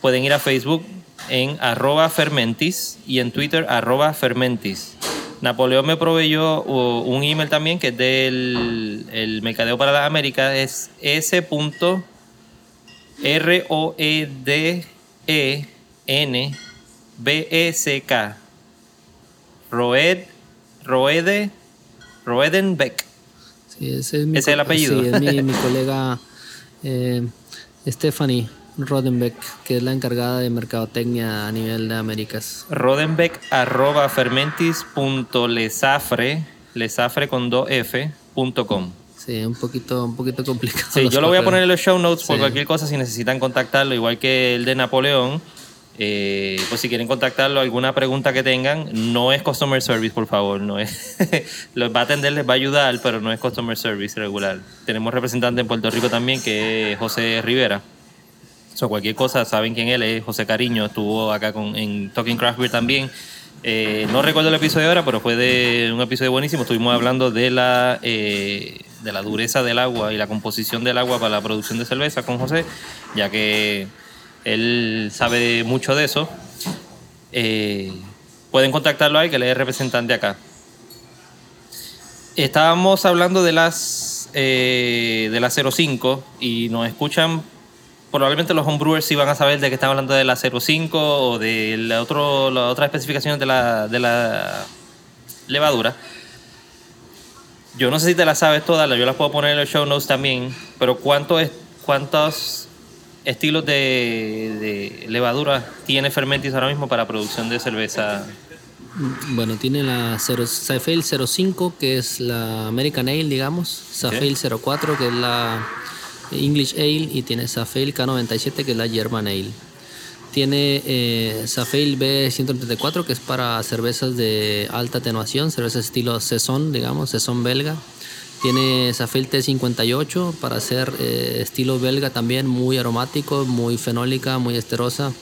pueden ir a Facebook en arroba Fermentis y en Twitter arroba Fermentis. Napoleón me proveyó un email también que es del el Mercadeo para las Américas, es S.R.O.E.D.E.N.B.E.C.K. Roed, Roede, Roedenbeck. Sí, ese es, el apellido. Sí, es mi, colega eh, Stephanie. Rodenbeck, que es la encargada de mercadotecnia a nivel de Américas. Rodenbeck arroba fermentis.lesafre, lesafre con 2f.com. Sí, un poquito, un poquito complicado. Sí, yo lo voy a poner en los show notes por cualquier cosa si necesitan contactarlo, igual que el de Napoleón. Eh, pues si quieren contactarlo, alguna pregunta que tengan, no es customer service, por favor, no es. los va a atender, les va a ayudar, pero no es customer service regular. Tenemos representante en Puerto Rico también, que es José Rivera o cualquier cosa, saben quién él es. José Cariño estuvo acá con, en Talking Craft Beer también. Eh, no recuerdo el episodio ahora, pero fue de un episodio buenísimo. Estuvimos hablando de la, eh, de la dureza del agua y la composición del agua para la producción de cerveza con José, ya que él sabe mucho de eso. Eh, pueden contactarlo ahí, que él es representante acá. Estábamos hablando de las de la 05 y nos escuchan probablemente los homebrewers sí van a saber de que están hablando de la 05 o de la, otro, las otras especificaciones de la, de la levadura. Yo no sé si te las sabes todas, yo las puedo poner en los show notes también, pero ¿cuánto es, ¿cuántos estilos de, de levadura tiene Fermentis ahora mismo para producción de cerveza? Bueno, tiene la 0, 05, que es la American Ale, digamos, Safale 04, que es la English Ale y tiene Safale K97 que es la German Ale. Tiene eh, Safale B134 que es para cervezas de alta atenuación, cervezas estilo Saison, digamos, Saison belga. Tiene Safale T58 para hacer eh, estilo belga también, muy aromático, muy fenólica, muy esterosa.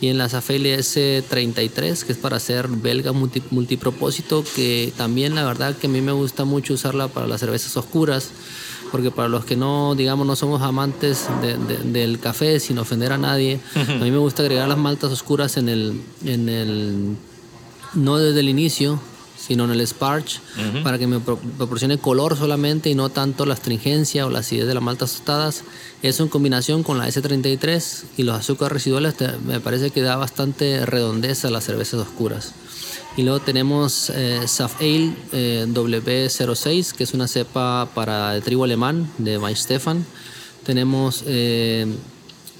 Tiene la Safale S33 que es para hacer belga multipropósito, que también la verdad que a mí me gusta mucho usarla para las cervezas oscuras porque para los que no, digamos, no somos amantes del café sin ofender a nadie, a mí me gusta agregar las maltas oscuras en el, en el no desde el inicio, sino en el sparge, para que me proporcione color solamente y no tanto la astringencia o la acidez de las maltas tostadas. Eso en combinación con la S33 y los azúcares residuales me parece que da bastante redondez a las cervezas oscuras. Y luego tenemos eh, Saf Ale eh, W06, que es una cepa para el trigo alemán de Stefan. Tenemos eh,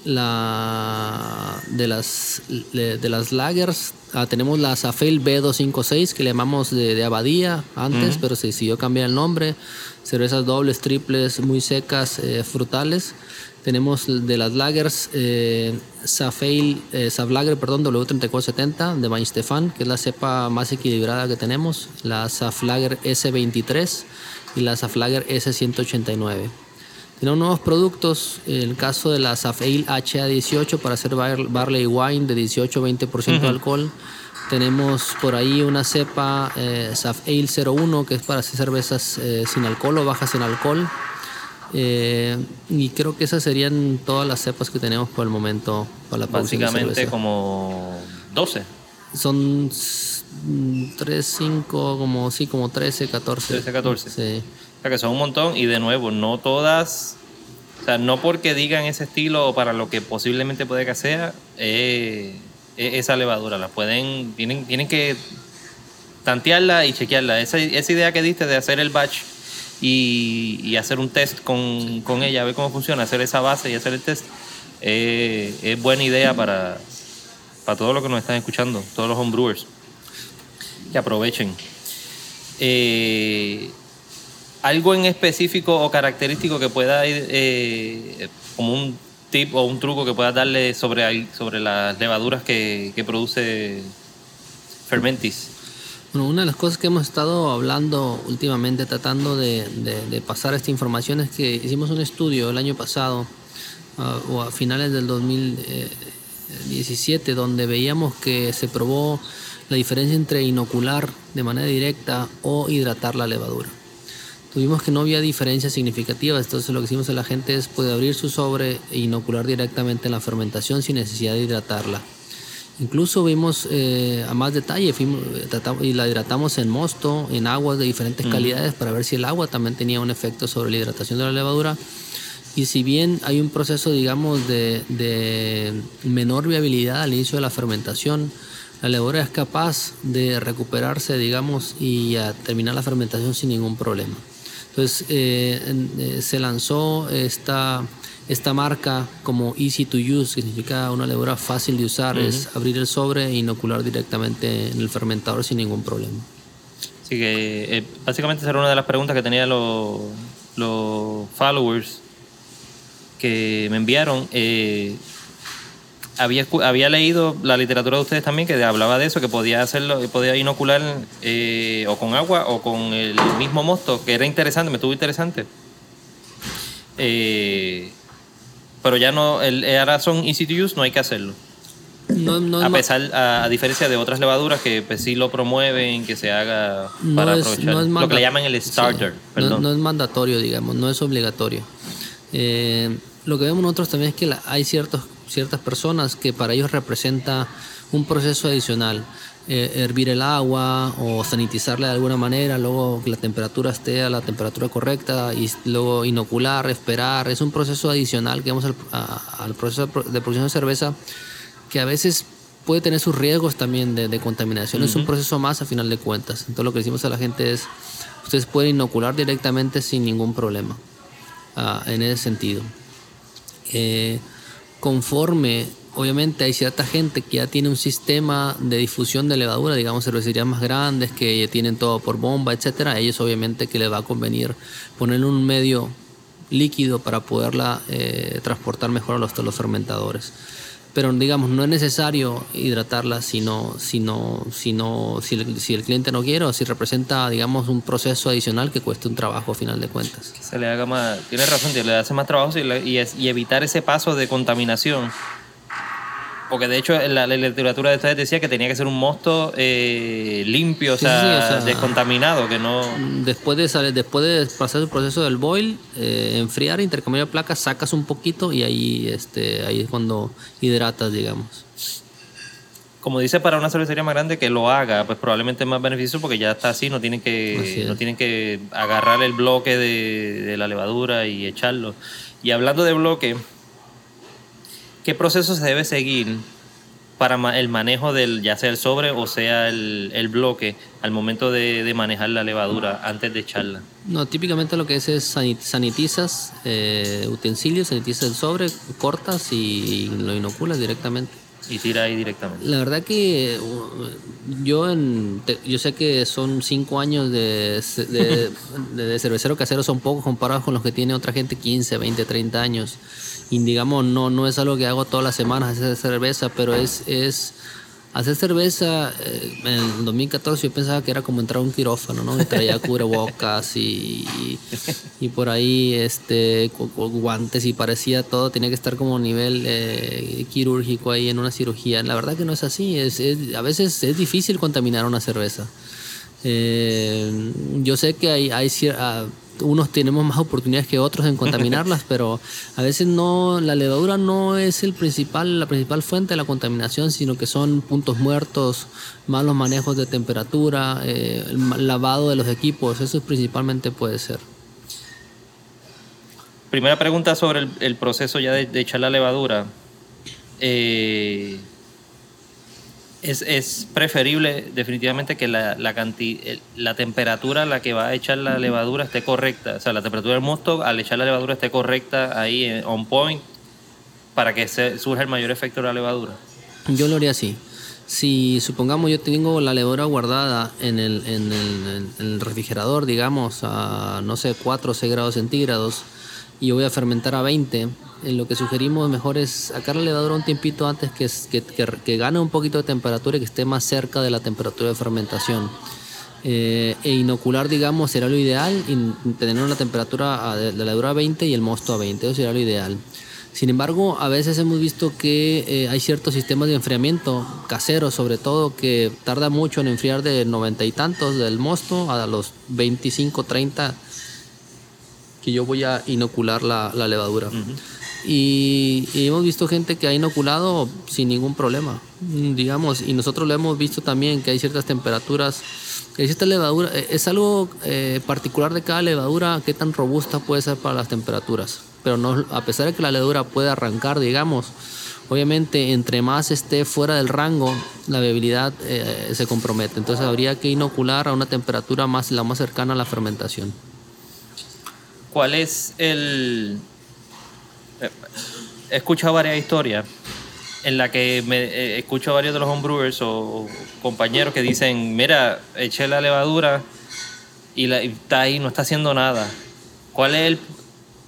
la de las de, las lagers. Ah, tenemos la Safel B256 que le llamamos de, Abadía antes pero se decidió cambiar el nombre. Cervezas dobles triples muy secas eh, frutales tenemos de las lagers eh, Safeil eh, Saflager perdón W3470 de Bain Stefan que es la cepa más equilibrada que tenemos la Saflager S23 y la Saflager S189 tenemos nuevos productos, en el caso de la Safale HA18 para hacer barley wine de 18-20% de alcohol. Tenemos por ahí una cepa eh, 01 que es para hacer cervezas eh, sin alcohol o bajas en alcohol. Eh, y creo que esas serían todas las cepas que tenemos por el momento para la Básicamente como 12. Son 3, 5, como, sí, como 13, 14. 13, 14. Sí que son un montón y de nuevo, no todas, o sea, no porque digan ese estilo o para lo que posiblemente puede que sea, eh, esa levadura, la pueden, tienen, tienen que tantearla y chequearla. Esa, esa idea que diste de hacer el batch y, hacer un test con, con, ella, ver cómo funciona, hacer esa base y hacer el test, eh, es buena idea para, para todos los que nos están escuchando, todos los homebrewers, que aprovechen. Eh, algo en específico o característico que pueda eh, como un tip o un truco que pueda darle sobre, sobre las levaduras que, produce Fermentis? Bueno, una de las cosas que hemos estado hablando últimamente, tratando de, pasar esta información, es que hicimos un estudio el año pasado, ah, o a finales del 2017, donde veíamos que se probó la diferencia entre inocular de manera directa o hidratar la levadura. Tuvimos que no había diferencias significativas, entonces lo que hicimos a la gente es puede abrir su sobre e inocular directamente en la fermentación sin necesidad de hidratarla. Incluso vimos eh, a más detalle y la hidratamos en mosto, en aguas de diferentes calidades para ver si el agua también tenía un efecto sobre la hidratación de la levadura. Y si bien hay un proceso, digamos, de, de menor viabilidad al inicio de la fermentación, la levadura es capaz de recuperarse, digamos, y a terminar la fermentación sin ningún problema. Entonces eh, eh, se lanzó esta, esta marca como Easy to Use, que significa una levadura fácil de usar, es abrir el sobre e inocular directamente en el fermentador sin ningún problema. Así que eh, básicamente esa era una de las preguntas que tenían los, los followers que me enviaron había, había leído la literatura de ustedes también que hablaba de eso, que podía hacerlo, podía inocular eh, o con agua o con el mismo mosto, que era interesante, me estuvo interesante. Eh, pero ya no, el, ahora son easy to use, no hay que hacerlo. a pesar, a, diferencia de otras levaduras que pues, sí lo promueven, que se haga para aprovechar lo que le llaman el starter. no, es mandatorio, digamos, no es obligatorio. Eh, lo que vemos nosotros también es que hay ciertos ciertas personas que para ellos representa un proceso adicional. Eh, hervir el agua o sanitizarla de alguna manera, luego que la temperatura esté a la temperatura correcta y luego inocular, esperar. Es un proceso adicional que vamos al, proceso de producción de cerveza que a veces puede tener sus riesgos también de, contaminación. Es un proceso más a final de cuentas. Entonces lo que decimos a la gente es, ustedes pueden inocular directamente sin ningún problema ah, en ese sentido. Eh, conforme, obviamente hay cierta gente que ya tiene un sistema de difusión de levadura, digamos cervecerías más grandes que ya tienen todo por bomba, etcétera, a ellos obviamente que les va a convenir ponerle un medio líquido para poderla eh, transportar mejor a los, a los fermentadores. Pero digamos, no es necesario hidratarla sino, sino si, el, si el cliente no quiere o si representa, digamos, un proceso adicional que cueste un trabajo a final de cuentas. se le haga más, tiene razón, le hace más trabajo y, y evitar ese paso de contaminación porque de hecho la, la, literatura de ustedes decía que tenía que ser un mosto eh, limpio, o, sea, descontaminado, que no... Después de, después de pasar el proceso del boil, eh, enfriar, intercambiar placas, sacas un poquito y ahí, este, ahí es cuando hidratas, digamos. como dice para una cervecería más grande que lo haga, pues probablemente es más beneficioso porque ya está así, no tienen que, no tienen que agarrar el bloque de, de la levadura y echarlo. Y hablando de bloque, ¿qué proceso se debe seguir para el manejo del, ya sea el sobre o sea el, el bloque, al momento de, de manejar la levadura antes de echarla? No, típicamente lo que es es sanit- sanitizas eh, utensilios, sanitizas el sobre, cortas y lo inoculas directamente. Y tira ahí directamente. La verdad que uh, yo en, te- yo sé que son cinco años de, de- de cervecero casero, son pocos comparados con los que tiene otra gente 15, 20, 30 años. Y digamos, no, no es algo que hago todas las semanas hacer cerveza, pero es, es hacer cerveza. eh, en el 2014 yo pensaba que era como entrar a un quirófano, ¿no? Y traía cubrebocas y, y, por ahí este, guantes y parecía todo, tenía que estar como nivel eh, quirúrgico ahí en una cirugía. La verdad que no es así, es, es- a veces es difícil contaminar una cerveza. Eh, yo sé que hay, hay ah, unos tenemos más oportunidades que otros en contaminarlas, pero a veces no, la levadura no es el principal, la principal fuente de la contaminación, sino que son puntos muertos, malos manejos de temperatura, eh, el lavado de los equipos, eso principalmente puede ser. Primera pregunta sobre el, el proceso ya de, de echar la levadura. Eh, es, es preferible definitivamente que la, la, canti- la temperatura a la que va a echar la levadura esté correcta. O sea, la temperatura del mosto al echar la levadura esté correcta ahí eh, on point para que surja el mayor efecto de la levadura. Yo lo haría así. Si supongamos yo tengo la levadura guardada en el, en el, en el refrigerador, digamos, a no sé, 4 o 6 grados centígrados, y yo voy a fermentar a 20, eh, lo que sugerimos mejor es sacar la levadura un tiempito antes que, que, que, que gane un poquito de temperatura y que esté más cerca de la temperatura de fermentación. Eh, e inocular, digamos, será lo ideal, y tener una temperatura a- de la levadura a 20 y el mosto a 20, eso será lo ideal. Sin embargo, a veces hemos visto que eh, hay ciertos sistemas de enfriamiento caseros, sobre todo, que tarda mucho en enfriar de 90 y tantos del mosto a los 25, 30 que yo voy a inocular la, la levadura. y, y hemos visto gente que ha inoculado sin ningún problema, digamos, y nosotros lo hemos visto también, que hay ciertas temperaturas, que hay cierta levadura, eh, es algo eh, particular de cada levadura, qué tan robusta puede ser para las temperaturas, pero no, a pesar de que la levadura puede arrancar, digamos, obviamente entre más esté fuera del rango, la bebibilidad eh, se compromete, entonces habría que inocular a una temperatura más, la más cercana a la fermentación. ¿Cuál es el...? eh, He escuchado varias historias en la que me, eh, escucho a varios de los homebrewers o, o compañeros que dicen, mira, eché la levadura y, la, está ahí, no está haciendo nada. ¿Cuál es, el,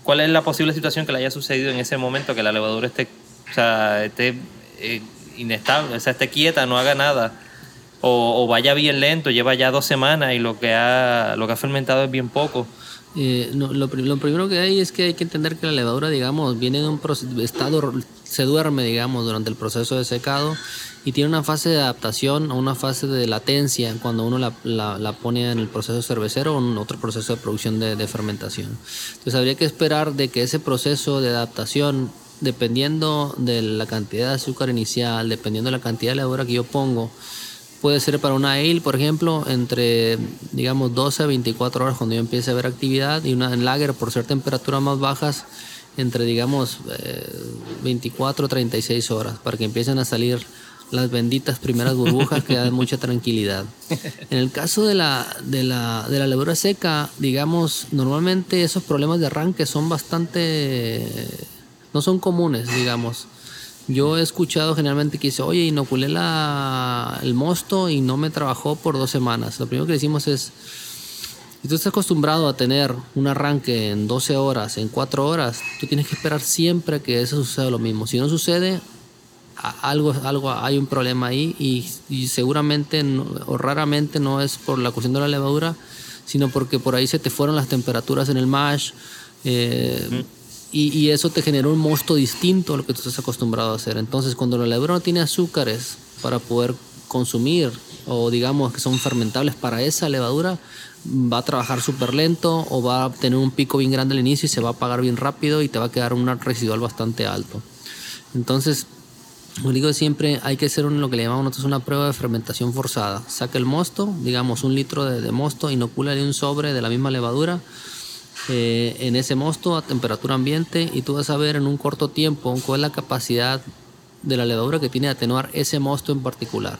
¿Cuál es la posible situación que le haya sucedido en ese momento que la levadura esté, o sea, esté eh, inestable, o sea, esté quieta, no haga nada? O, o vaya bien lento, lleva ya dos semanas y lo que ha, lo que ha fermentado es bien poco. Eh, no, lo, lo primero que hay es que hay que entender que la levadura, digamos, viene de un estado, se duerme, digamos, durante el proceso de secado y tiene una fase de adaptación o una fase de latencia cuando uno la, la- la pone en el proceso cervecero o en otro proceso de producción de, de fermentación. Entonces habría que esperar de que ese proceso de adaptación, dependiendo de la cantidad de azúcar inicial, dependiendo de la cantidad de levadura que yo pongo, Puede ser para una ale, por ejemplo, entre, digamos, 12 a 24 horas cuando yo empiece a ver actividad y una en lager por ser temperaturas más bajas entre, digamos, eh, 24 a 36 horas para que empiecen a salir las benditas primeras burbujas que dan mucha tranquilidad. En el caso de la, de la, de la seca, digamos, normalmente esos problemas de arranque son bastante... no son comunes, digamos. Yo he escuchado generalmente que dice, oye, inoculé la, el mosto y no me trabajó por dos semanas. Lo primero que decimos es, si tú estás acostumbrado a tener un arranque en 12 horas, en 4 horas, tú tienes que esperar siempre que eso suceda lo mismo. Si no sucede, algo, algo hay un problema ahí y, seguramente o raramente no es por la cuestión de la levadura, sino porque por ahí se te fueron las temperaturas en el mash. eh, y, eso te genera un mosto distinto a lo que tú estás acostumbrado a hacer. Entonces, cuando la levadura no tiene azúcares para poder consumir, o digamos que son fermentables para esa levadura, va a trabajar súper lento o va a tener un pico bien grande al inicio y se va a apagar bien rápido y te va a quedar un residual bastante alto. Entonces, como digo siempre, hay que hacer un- lo que le llamamos nosotros una prueba de fermentación forzada. Saca el mosto, digamos un litro de, de mosto, inocúlale un sobre de la misma levadura eh, en ese mosto a temperatura ambiente y tú vas a ver en un corto tiempo cuál es la capacidad de la levadura que tiene de atenuar ese mosto en particular.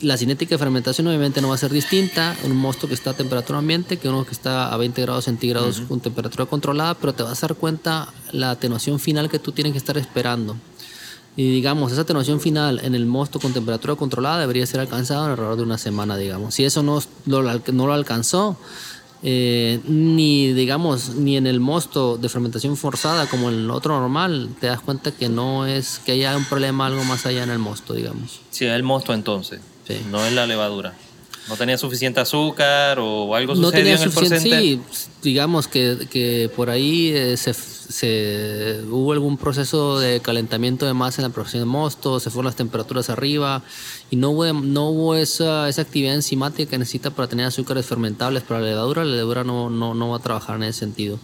La cinética de fermentación obviamente no va a ser distinta en un mosto que está a temperatura ambiente que uno que está a 20 grados centígrados con temperatura controlada, pero te vas a dar cuenta la atenuación final que tú tienes que estar esperando. Y digamos, esa atenuación final en el mosto con temperatura controlada debería ser alcanzada alrededor de una semana, digamos. Si eso no no lo alcanzó, eh, ni digamos, ni en el mosto de fermentación forzada como en el otro normal, te das cuenta que no es que haya un problema algo más allá en el mosto, digamos. Sí, el mosto entonces, Sí. no es la levadura. No tenía suficiente azúcar o algo no sucedió tenía en el suficiente, sí, digamos que, que por ahí eh, se, se- hubo algún proceso de calentamiento de masa en la producción de mosto, se fueron las temperaturas arriba y no hubo, no hubo esa, esa actividad enzimática que necesita para tener azúcares fermentables para la levadura, la levadura no, no, no va a trabajar en ese sentido.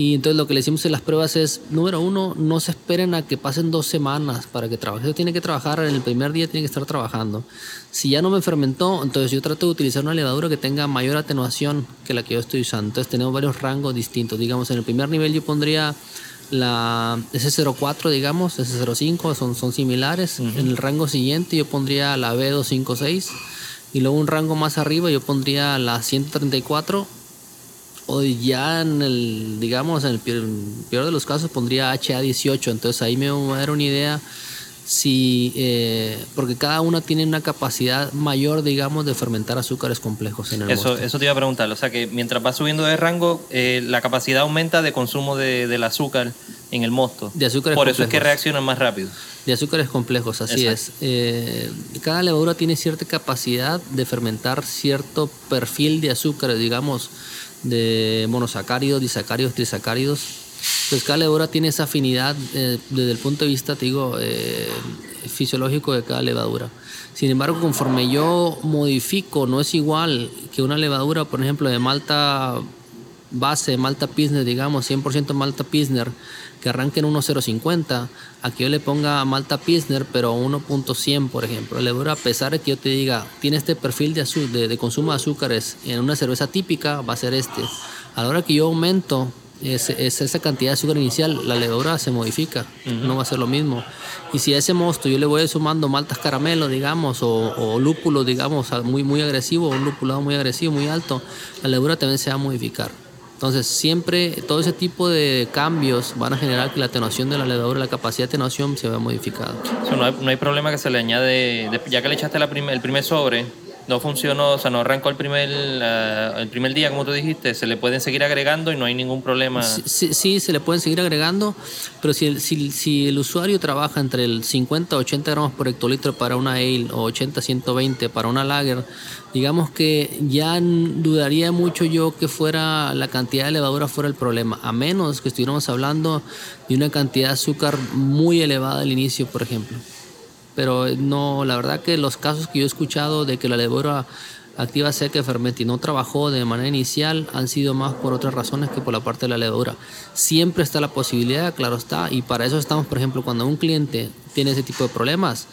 Y entonces lo que le hicimos en las pruebas es, número uno, no se esperen a que pasen dos semanas para que trabaje. Eso tiene que trabajar, en el primer día tiene que estar trabajando. Si ya no me fermentó, entonces yo trato de utilizar una levadura que tenga mayor atenuación que la que yo estoy usando. Entonces tenemos varios rangos distintos. Digamos, en el primer nivel yo pondría la S04, digamos, S05, son, son similares. En el rango siguiente yo pondría la B256. Y luego un rango más arriba yo pondría la 134 o ya en el, digamos, en el peor, peor de los casos pondría HA18, entonces ahí me va a dar una idea si, eh, porque cada una tiene una capacidad mayor, digamos, de fermentar azúcares complejos en el Eso, mosto. eso te iba a preguntar. O sea que mientras va subiendo de rango, eh, la capacidad aumenta de consumo de, del azúcar en el mosto. De azúcares Por eso es que reaccionan más rápido. De azúcares complejos, así Exacto. es. Eh, cada levadura tiene cierta capacidad de fermentar cierto perfil de azúcares, digamos, de monosacáridos, disacáridos, trisacáridos. Pues cada levadura tiene esa afinidad eh, desde el punto de vista, digo, eh, fisiológico de cada levadura. Sin embargo, conforme yo modifico, no es igual que una levadura, por ejemplo, de malta base, malta Pilsner, digamos, 100% malta Pilsner, que arranque en 1.050, a que yo le ponga malta Pilsner, pero 1.100, por ejemplo. La levadura, a pesar de que yo te diga, tiene este perfil de, azu- de, de consumo de azúcares en una cerveza típica, va a ser este. A la hora que yo aumento esa cantidad de azúcar inicial, la levadura se modifica, no va a ser lo mismo. Y si a ese mosto yo le voy sumando maltas caramelo, digamos, o, o lúpulo, digamos, muy, muy agresivo, un lupulado muy agresivo, muy alto, la levadura también se va a modificar. Entonces, siempre todo ese tipo de cambios van a generar que la atenuación de la levadura, la capacidad de atenuación se vea modificada. No, hay, no hay problema que se le añade, de- ya que le echaste la prim- el primer sobre, no funcionó, o sea, no arrancó el primer, el primer día, como tú dijiste, se le pueden seguir agregando y no hay ningún problema. Sí, sí, sí, se le pueden seguir agregando, pero si el, si, si el usuario trabaja entre el 50 a 80 gramos por hectolitro para una ale o 80 a 120 para una lager, digamos que ya dudaría mucho yo que fuera la cantidad de levadura fuera el problema, a menos que estuviéramos hablando de una cantidad de azúcar muy elevada al inicio, por ejemplo. Pero no, la verdad que los casos que yo he escuchado de que la levadura activa seca fermente y no trabajó de manera inicial han sido más por otras razones que por la parte de la levadura. Siempre está la posibilidad, claro está, y para eso estamos, por ejemplo, cuando un cliente tiene ese tipo de problemas,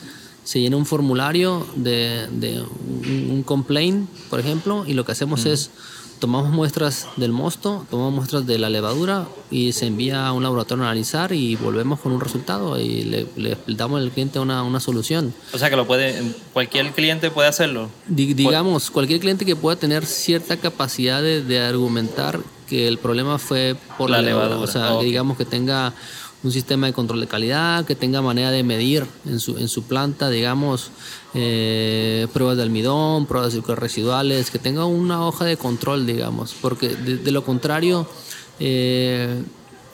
se llena un formulario de, de un, un complaint, por ejemplo, y lo que hacemos es tomamos muestras del mosto, tomamos muestras de la levadura y se envía a un laboratorio a analizar y volvemos con un resultado y le, le damos al cliente una, una solución. O sea, que lo puede, cualquier cliente puede hacerlo. Di- digamos, cualquier cliente que pueda tener cierta capacidad de, de argumentar que el problema fue por la, La levadura. levadura, O sea, ok. que digamos que tenga un sistema de control de calidad, que tenga manera de medir en su, en su planta, digamos, eh, pruebas de almidón, pruebas de azúcares residuales, que tenga una hoja de control, digamos, porque de, de lo contrario, eh,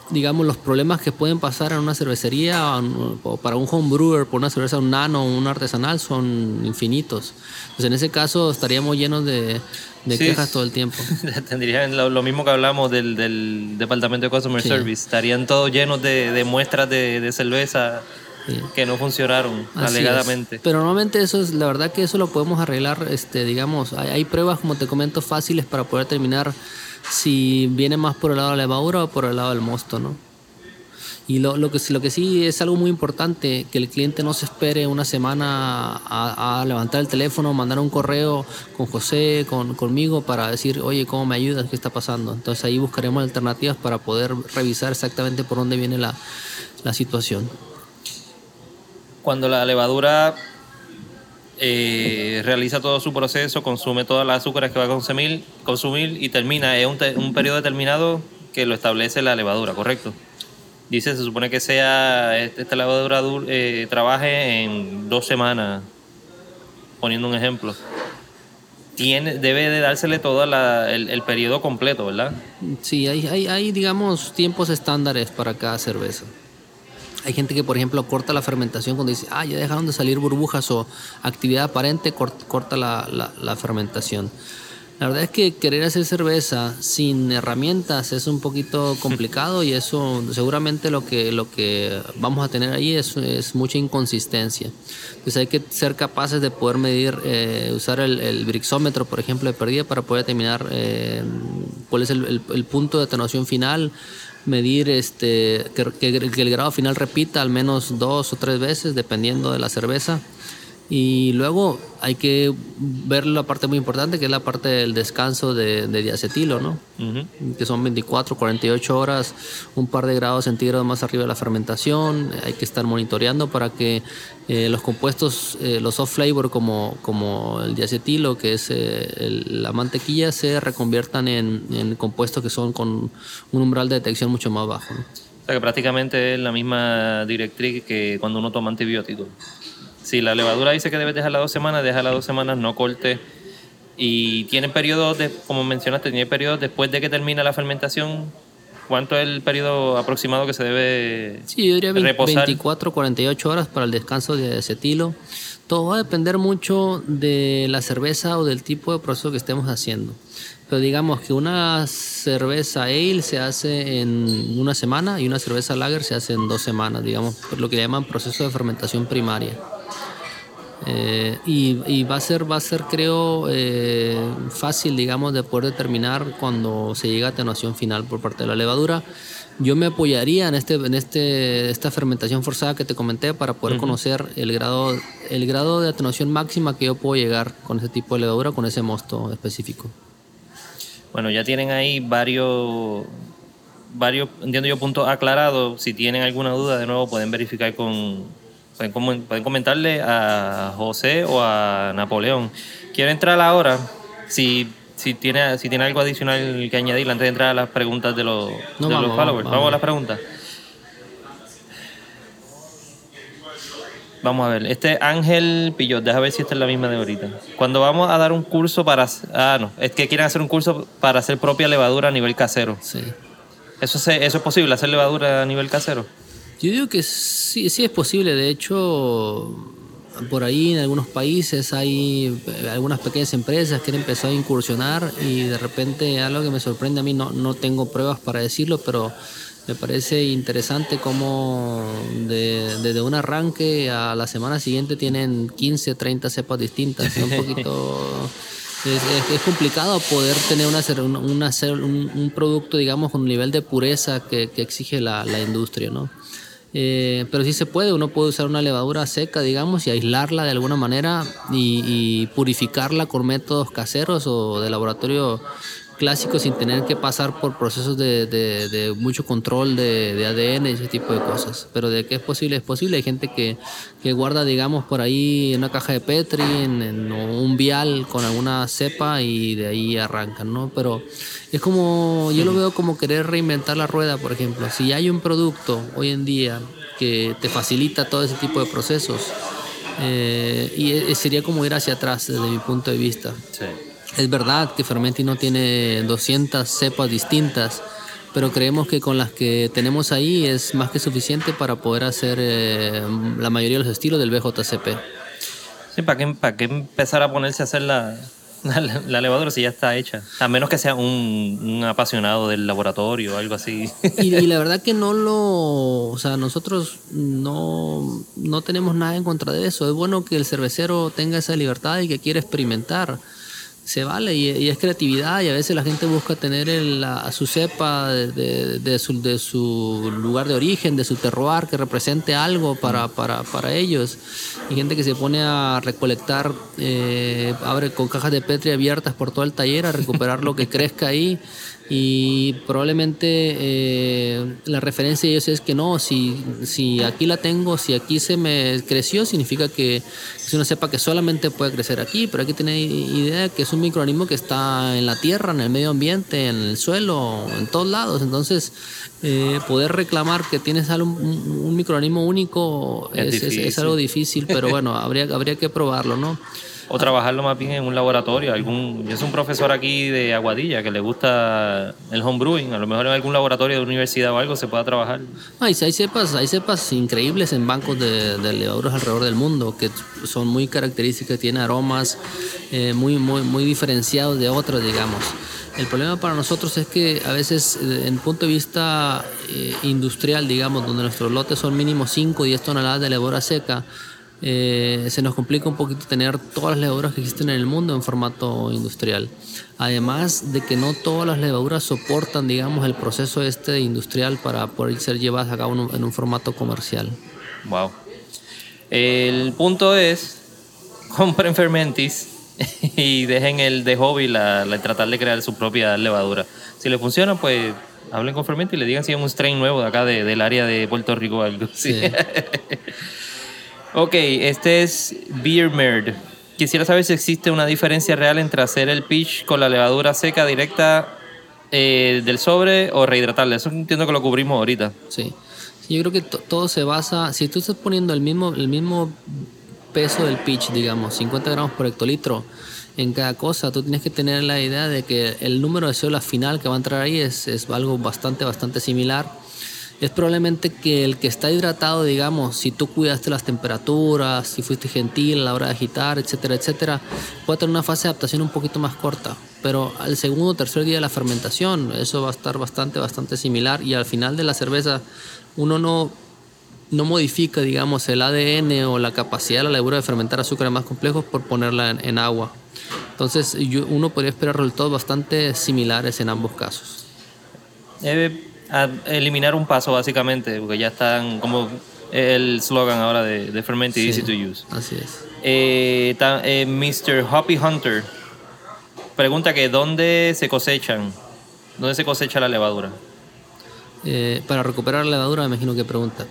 digamos, los problemas que pueden pasar en una cervecería o para un home brewer, por una cerveza un nano un artesanal, son infinitos. Entonces, en ese caso, estaríamos llenos de, de Sí, quejas todo el tiempo. Tendrían lo, lo mismo que hablamos del, del Departamento de Customer Sí. Service. Estarían todos llenos de, de muestras de, de cerveza Sí. que no funcionaron Así alegadamente. es. Pero normalmente eso es, la verdad que eso lo podemos arreglar, este, digamos, hay, hay pruebas, como te comento, fáciles para poder determinar si viene más por el lado de la levadura o por el lado del mosto, ¿no? Y lo, lo, que, lo que sí es algo muy importante, que el cliente no se espere una semana a, levantar el teléfono, mandar un correo con José, con, conmigo, para decir, oye, ¿cómo me ayudas? ¿Qué está pasando? Entonces ahí buscaremos alternativas para poder revisar exactamente por dónde viene la, la situación. Cuando la levadura eh, realiza todo su proceso, consume todas las azúcares que va a consumir, consumir y termina, es un, un periodo determinado que lo establece la levadura, ¿correcto? Dice, se supone que sea esta levadura eh, trabaje en dos semanas, poniendo un ejemplo. Tiene, debe de dársele todo el, el, periodo completo, ¿verdad? Sí, hay, hay, digamos, tiempos estándares para cada cerveza. Hay gente que, por ejemplo, corta la fermentación cuando dice, ah, ya dejaron de salir burbujas o actividad aparente, corta la, la, la fermentación. La verdad es que querer hacer cerveza sin herramientas es un poquito complicado y eso seguramente lo que, lo que vamos a tener ahí es, es mucha inconsistencia. Entonces hay que ser capaces de poder medir, eh, usar el, el, brixómetro, por ejemplo, de pérdida para poder determinar eh, cuál es el, el, punto de atenuación final, medir este, que, que, que el grado final repita al menos dos o tres veces dependiendo de la cerveza. Y luego hay que ver la parte muy importante, que es la parte del descanso de, diacetilo, ¿no? Que son 24, 48 horas, un par de grados centígrados más arriba de la fermentación. Hay que estar monitoreando para que eh, los compuestos, eh, los off flavor como, como el diacetilo, que es eh, la mantequilla, se reconviertan en, en, compuestos que son con un umbral de detección mucho más bajo. O sea que prácticamente es la misma directriz que cuando uno toma antibióticos si la levadura dice que debes dejarla dos semanas, déjala dos semanas, no corte. Y tiene periodos, de, como mencionaste, tiene periodos después de que termina la fermentación. ¿Cuánto es el periodo aproximado que se debe Sí, yo diría 24, 48 horas para el descanso de acetilo. Todo va a depender mucho de la cerveza o del tipo de proceso que estemos haciendo. Pero digamos que una cerveza ale se hace en una semana y una cerveza lager se hace en dos semanas, digamos, por lo que llaman proceso de fermentación primaria. Eh, y, va a ser, va a ser creo, eh, fácil, digamos, de poder determinar cuando se llega a atenuación final por parte de la levadura. Yo me apoyaría en este, en este, esta fermentación forzada que te comenté para poder conocer el grado, el grado de atenuación máxima que yo puedo llegar con ese tipo de levadura, con ese mosto específico. Bueno, ya tienen ahí varios, varios, entiendo yo, puntos aclarados. Si tienen alguna duda, de nuevo pueden verificar con, Pueden, comentarle a José o a Napoleón. Quiero entrar ahora, si, si, tiene, si tiene algo adicional que añadir antes de entrar a las preguntas de los, los followers. Vamos, a las preguntas. Vamos a ver, este Ángel Pillot, deja ver si esta es la misma de ahorita. Cuando vamos a dar un curso para... Ah, no, es que quieren hacer un curso para hacer propia levadura a nivel casero. Sí. ¿Eso, ¿Eso es posible, hacer levadura a nivel casero? Yo digo que sí, sí es posible. De hecho, por ahí en algunos países hay eh, algunas pequeñas empresas que han empezado a incursionar y de repente algo que me sorprende a mí, no, no tengo pruebas para decirlo, pero me parece interesante cómo desde un arranque a la semana siguiente tienen 15, 30 cepas distintas. Es un poquito... Es, complicado poder tener una, una, un, un, producto, digamos, con un nivel de pureza que, que exige la, la industria, ¿no? Eh, pero sí se puede, uno puede usar una levadura seca, digamos, y aislarla de alguna manera y, purificarla con métodos caseros o de laboratorio clásico sin tener que pasar por procesos de, mucho control de, ADN y ese tipo de cosas. Pero de que es posible, es posible. Hay gente que, guarda, digamos, por ahí una caja de Petri, en, un vial con alguna cepa y de ahí arrancan, ¿no? Pero es como, yo lo veo como querer reinventar la rueda, por ejemplo. Si hay un producto hoy en día que te facilita todo ese tipo de procesos, eh, y e, sería como ir hacia atrás desde mi punto de vista. Es verdad que Fermenti no tiene 200 cepas distintas, pero creemos que con las que tenemos ahí es más que suficiente para poder hacer eh, la mayoría de los estilos del BJCP. Sí, ¿para qué, para qué empezar a ponerse a hacer la, La, levadura sí ya está hecha. A menos que sea un, apasionado del laboratorio o algo así. Y, la verdad que no lo. O sea, nosotros no, no tenemos nada en contra de eso. Es bueno que el cervecero tenga esa libertad y que quiera experimentar. Se vale y, es creatividad y a veces la gente busca tener el, a su cepa de, de, su, de, su, lugar de origen, de su terroir, que represente algo para, para, para ellos. Hay gente que se pone a recolectar, eh, abre con cajas de Petri abiertas por todo el taller a recuperar lo que crezca ahí y probablemente eh, la referencia de ellos es que no, si, si aquí la tengo, si aquí se me creció, significa que si uno sepa que solamente puede crecer aquí, pero hay que tener idea que es un microorganismo que está en la tierra, en el medio ambiente, en el suelo, en todos lados. Entonces, eh, poder reclamar que tienes un, un microorganismo único es, es, algo difícil, pero bueno, habría, habría que probarlo, ¿no? O trabajarlo más bien en un laboratorio. Algún, yo soy un profesor aquí de Aguadilla que le gusta el homebrewing. A lo mejor en algún laboratorio de universidad o algo se pueda trabajar. hay cepas, hay cepas increíbles en bancos de, de levaduras alrededor del mundo que son muy características, tienen aromas eh, muy, muy, muy diferenciados de otras, digamos. El problema para nosotros es que a veces, eh, en punto de vista eh, industrial, digamos, donde nuestros lotes son mínimo 5 o 10 toneladas de levadura seca, eh, se nos complica un poquito tener todas las levaduras que existen en el mundo en formato industrial. Además de que no todas las levaduras soportan, digamos, el proceso este industrial para poder ser llevadas a cabo en un formato comercial. Wow. El punto es, compren Fermentis y dejen el de hobby la, tratar de crear su propia levadura. Si le funciona, pues hablen con Fermentis y le digan si es un strain nuevo de acá del área de Puerto Rico o algo. Sí. Ok, este es Beer Merd. Quisiera saber si existe una diferencia real entre hacer el pitch con la levadura seca directa eh, del sobre o rehidratarla. Eso entiendo que lo cubrimos ahorita. Sí. yo creo que todo se basa, si tú estás poniendo el mismo, el mismo peso del pitch, digamos, 50 gramos por hectolitro en cada cosa, tú tienes que tener la idea de que el número de células final que va a entrar ahí es, es algo bastante, bastante similar es probablemente que el que está hidratado, digamos, si tú cuidaste las temperaturas, si fuiste gentil a la hora de agitar, etcétera, etcétera, puede tener una fase de adaptación un poquito más corta. Pero al segundo o tercer día de la fermentación, eso va a estar bastante, bastante similar. Y al final de la cerveza, uno no, no modifica, digamos, el ADN o la capacidad de la levadura de fermentar azúcares más complejos por ponerla en, agua. Entonces, uno podría esperar resultados bastante similares en ambos casos. Eh, eliminar un paso básicamente, porque ya están como el slogan ahora de, de Fermented Easy to Use. Así es. Eh, eh, Mr. Hoppy Hunter pregunta que dónde se cosechan, dónde se cosecha la levadura. Eh, para recuperar la levadura, me imagino que pregunta.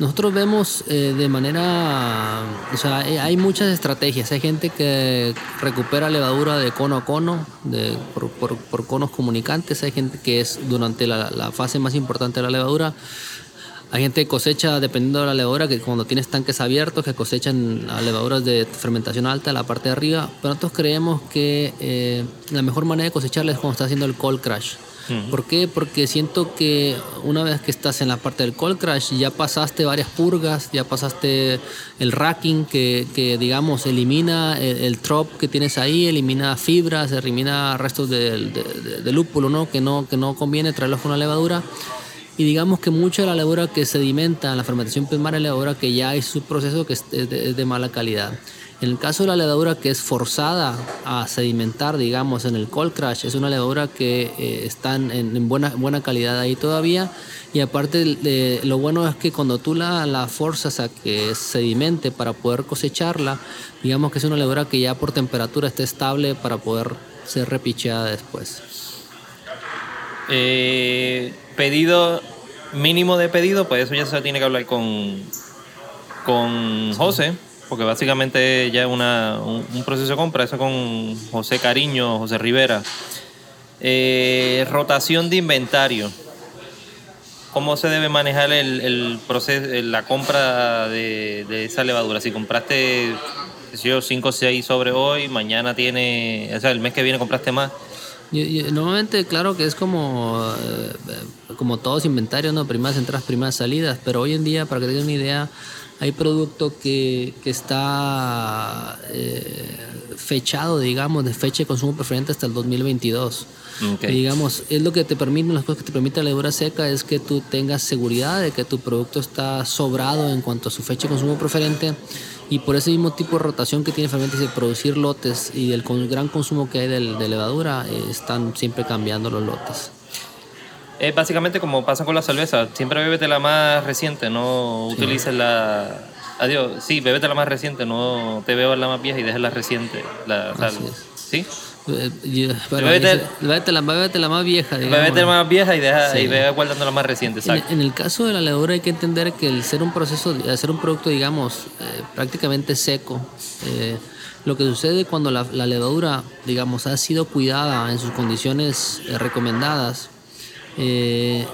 Nosotros vemos eh, de manera, o sea, eh, hay muchas estrategias. Hay gente que recupera levadura de cono a cono, de, por, conos comunicantes. Hay gente que es durante la, fase más importante de la levadura. Hay gente que cosecha, dependiendo de la levadura, que cuando tienes tanques abiertos, que cosechan levaduras de fermentación alta, la parte de arriba. Pero nosotros creemos que la mejor manera de cosecharla es cuando está haciendo el cold crash. ¿Por qué? Porque siento que una vez que estás en la parte del cold crash ya pasaste varias purgas, ya pasaste el racking que, que digamos elimina el, trop que tienes ahí, elimina fibras, elimina restos de, lúpulo, ¿no? Que, ¿no? que no conviene traerlos con una levadura. Y digamos que mucha de la levadura que sedimenta en la fermentación primaria es levadura que ya hay su proceso que es de mala calidad. En el caso de la levadura que es forzada a sedimentar, digamos, en el cold crash, es una levadura que eh, está en, buena, buena calidad ahí todavía. Y aparte, de, lo bueno es que cuando tú la, la forzas a que sedimente para poder cosecharla, digamos que es una levadura que ya por temperatura está estable para poder ser repicheada después. Eh, pedido, mínimo de pedido, pues eso ya se tiene que hablar con, con José porque básicamente ya es un, proceso de compra, eso con José Cariño, José Rivera. Eh, rotación de inventario. ¿Cómo se debe manejar el, proceso, la compra de, esa levadura? Si compraste, yo, 5 o 6 sobre hoy, mañana tiene, o sea, el mes que viene compraste más. normalmente, claro que es como, eh, como todos inventarios, ¿no? Primeras entradas, primeras salidas, pero hoy en día, para que tengan una idea, hay producto que, que está eh, fechado, digamos, de fecha de consumo preferente hasta el 2022. Ok. Y digamos, es lo que te permite, las cosas que te permite la levadura seca es que tú tengas seguridad de que tu producto está sobrado en cuanto a su fecha de consumo preferente y por ese mismo tipo de rotación que tiene Fermentis de producir lotes y del gran consumo que hay del- de levadura, eh, están siempre cambiando los lotes. Es básicamente como pasa con la cerveza. Siempre bébete la más reciente, no utilices la. Adiós, sí, bébete la más reciente, no te bebas la más vieja y dejes la reciente. La, es. ¿Sí? Eh, Bébete- bébete la, bébete la más vieja, digamos. Bébete la más vieja y, deja, Sí. y ve guardando la más reciente, En, exacto. en el caso de la levadura hay que entender que el ser un proceso, hacer un producto, digamos, eh, prácticamente seco, eh, lo que sucede cuando la, la levadura, digamos, ha sido cuidada en sus condiciones eh, recomendadas, eh,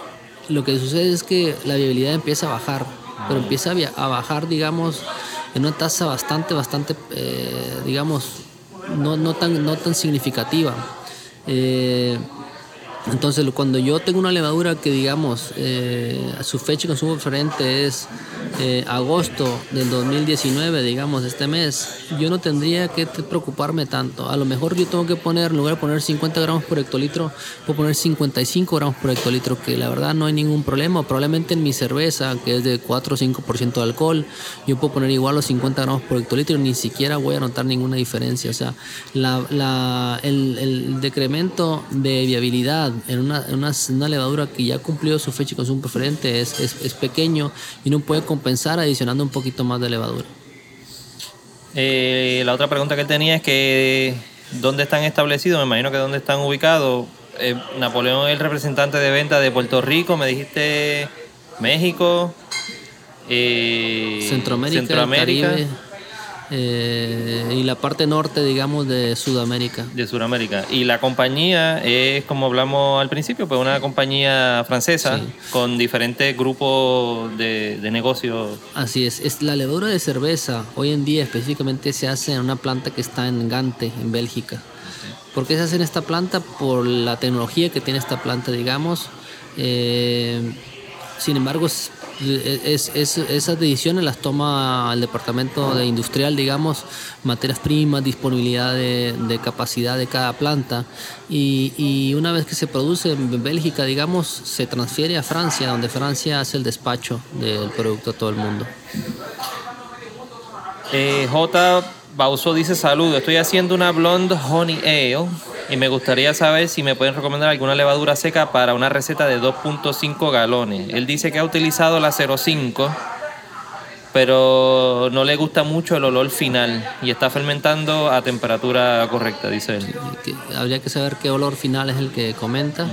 lo que sucede es que la viabilidad empieza a bajar, pero empieza a, bajar, digamos, en una tasa bastante, bastante, eh, digamos, no, no, tan, no tan significativa. Eh, entonces, cuando yo tengo una levadura que, digamos, eh, su fecha de consumo preferente es eh, agosto del 2019, digamos, este mes, yo no tendría que preocuparme tanto. A lo mejor yo tengo que poner, en lugar de poner 50 gramos por hectolitro, puedo poner 55 gramos por hectolitro, que la verdad no hay ningún problema. Probablemente en mi cerveza, que es de 4 o 5% de alcohol, yo puedo poner igual los 50 gramos por hectolitro y ni siquiera voy a notar ninguna diferencia. O sea, la, el decremento de viabilidad en una, en una, levadura que ya cumplió su fecha de consumo preferente es, es, es pequeño y no puede compensar adicionando un poquito más de levadura. Eh, la otra pregunta que tenía es que ¿dónde están establecidos? Me imagino que dónde están ubicados. Eh, Napoleón es el representante de venta de Puerto Rico, me dijiste México, eh, Centroamérica, el Centroamérica, Caribe eh, y la parte norte, digamos, de Sudamérica. de Sudamérica. Y la compañía es, como hablamos al principio, pues una compañía francesa Sí. con diferentes grupos de, de negocios. Así es, es la levadura de cerveza hoy en día específicamente se hace en una planta que está en Gante, en Bélgica. ¿Por qué se hace en esta planta? Por la tecnología que tiene esta planta, digamos. Eh, sin embargo, es- es- es- esas decisiones las toma el departamento de industrial, digamos, materias primas, disponibilidad de, de capacidad de cada planta. Y, y una vez que se produce en Bélgica, digamos, se transfiere a Francia, donde Francia hace el despacho del producto a todo el mundo. Eh, J. Bauso dice saludo, estoy haciendo una blonde honey ale y me gustaría saber si me pueden recomendar alguna levadura seca para una receta de 2.5 galones. Él dice que ha utilizado la 05, pero no le gusta mucho el olor final y está fermentando a temperatura correcta, dice él. que habría que saber qué olor final es el que comenta.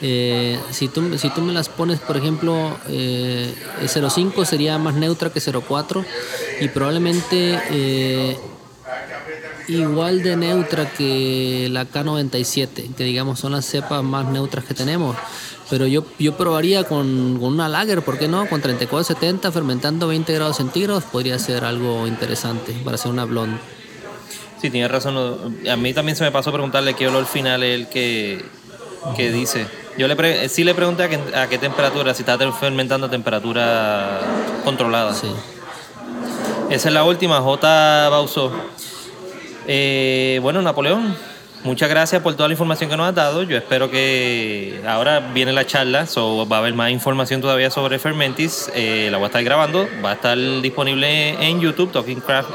Eh, si, tú, si tú me las pones, por ejemplo, eh, el 05 sería más neutra que 04 y probablemente eh, igual de neutra que la K97, que digamos son las cepas más neutras que tenemos. Pero yo, yo probaría con, con una lager, ¿por qué no? Con 3470 fermentando 20 grados centígrados podría ser algo interesante para hacer una blonde. Sí, tiene razón. A mí también se me pasó preguntarle qué olor final es el que, que dice. Yo le pre- sí le pregunté a qué, a qué temperatura, si está fermentando a temperatura controlada. Sí. Esa es la última, J. Bausó. Eh, bueno, Napoleón, muchas gracias por toda la información que nos has dado. Yo espero que ahora viene la charla, so va a haber más información todavía sobre Fermentis. Eh, la voy a estar grabando, va a estar disponible en YouTube,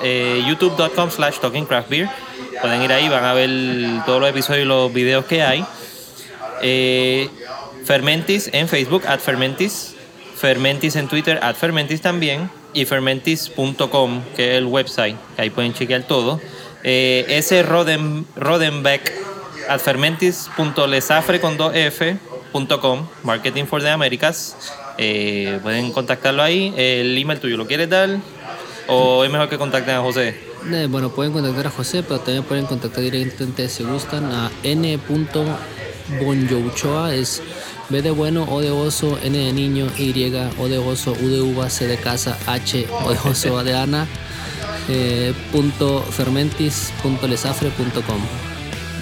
eh, youtube.com slash Talking Craft Beer. Pueden ir ahí, van a ver todos los episodios y los videos que hay. Eh, Fermentis en Facebook, at Fermentis. Fermentis en Twitter, at Fermentis también. Y fermentis.com, que es el website, que ahí pueden chequear todo. Eh, ese Roden, Rodenbeck, at fermentis.lesafre con 2f.com, Marketing for the Americas. Eh, pueden contactarlo ahí. El email tuyo, ¿lo quieres dar? ¿O es mejor que contacten a José? Eh, bueno, pueden contactar a José, pero también pueden contactar directamente si gustan a n.bonjouchoa, es B de bueno, O de oso, N de niño, Y, O de oso, U de uva, C de casa, H, O de oso, A de Ana, eh.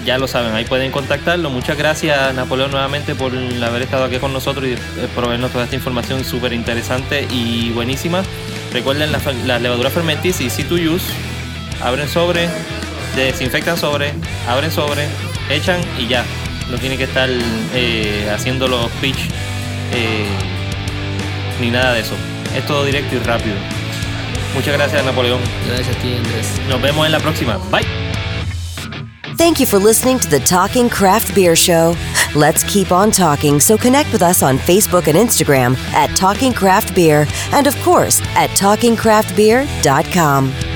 Ya lo saben, ahí pueden contactarlo. Muchas gracias, Napoleón, nuevamente por haber estado aquí con nosotros y eh, proveernos toda esta información súper interesante y buenísima. Recuerden las, las levaduras fermentis y C2 Use. Abren sobre, desinfectan sobre, abren sobre, echan y ya. No tienen que estar eh, haciendo los pitch eh, ni nada de eso. Es todo directo y rápido. Muchas gracias, Napoleón. Gracias a ti, Andrés. Nos vemos en la próxima. Bye. Thank you for listening to the Talking Craft Beer Show. Let's keep on talking, so connect with us on Facebook and Instagram at Talking Craft Beer and, of course, at TalkingCraftBeer.com.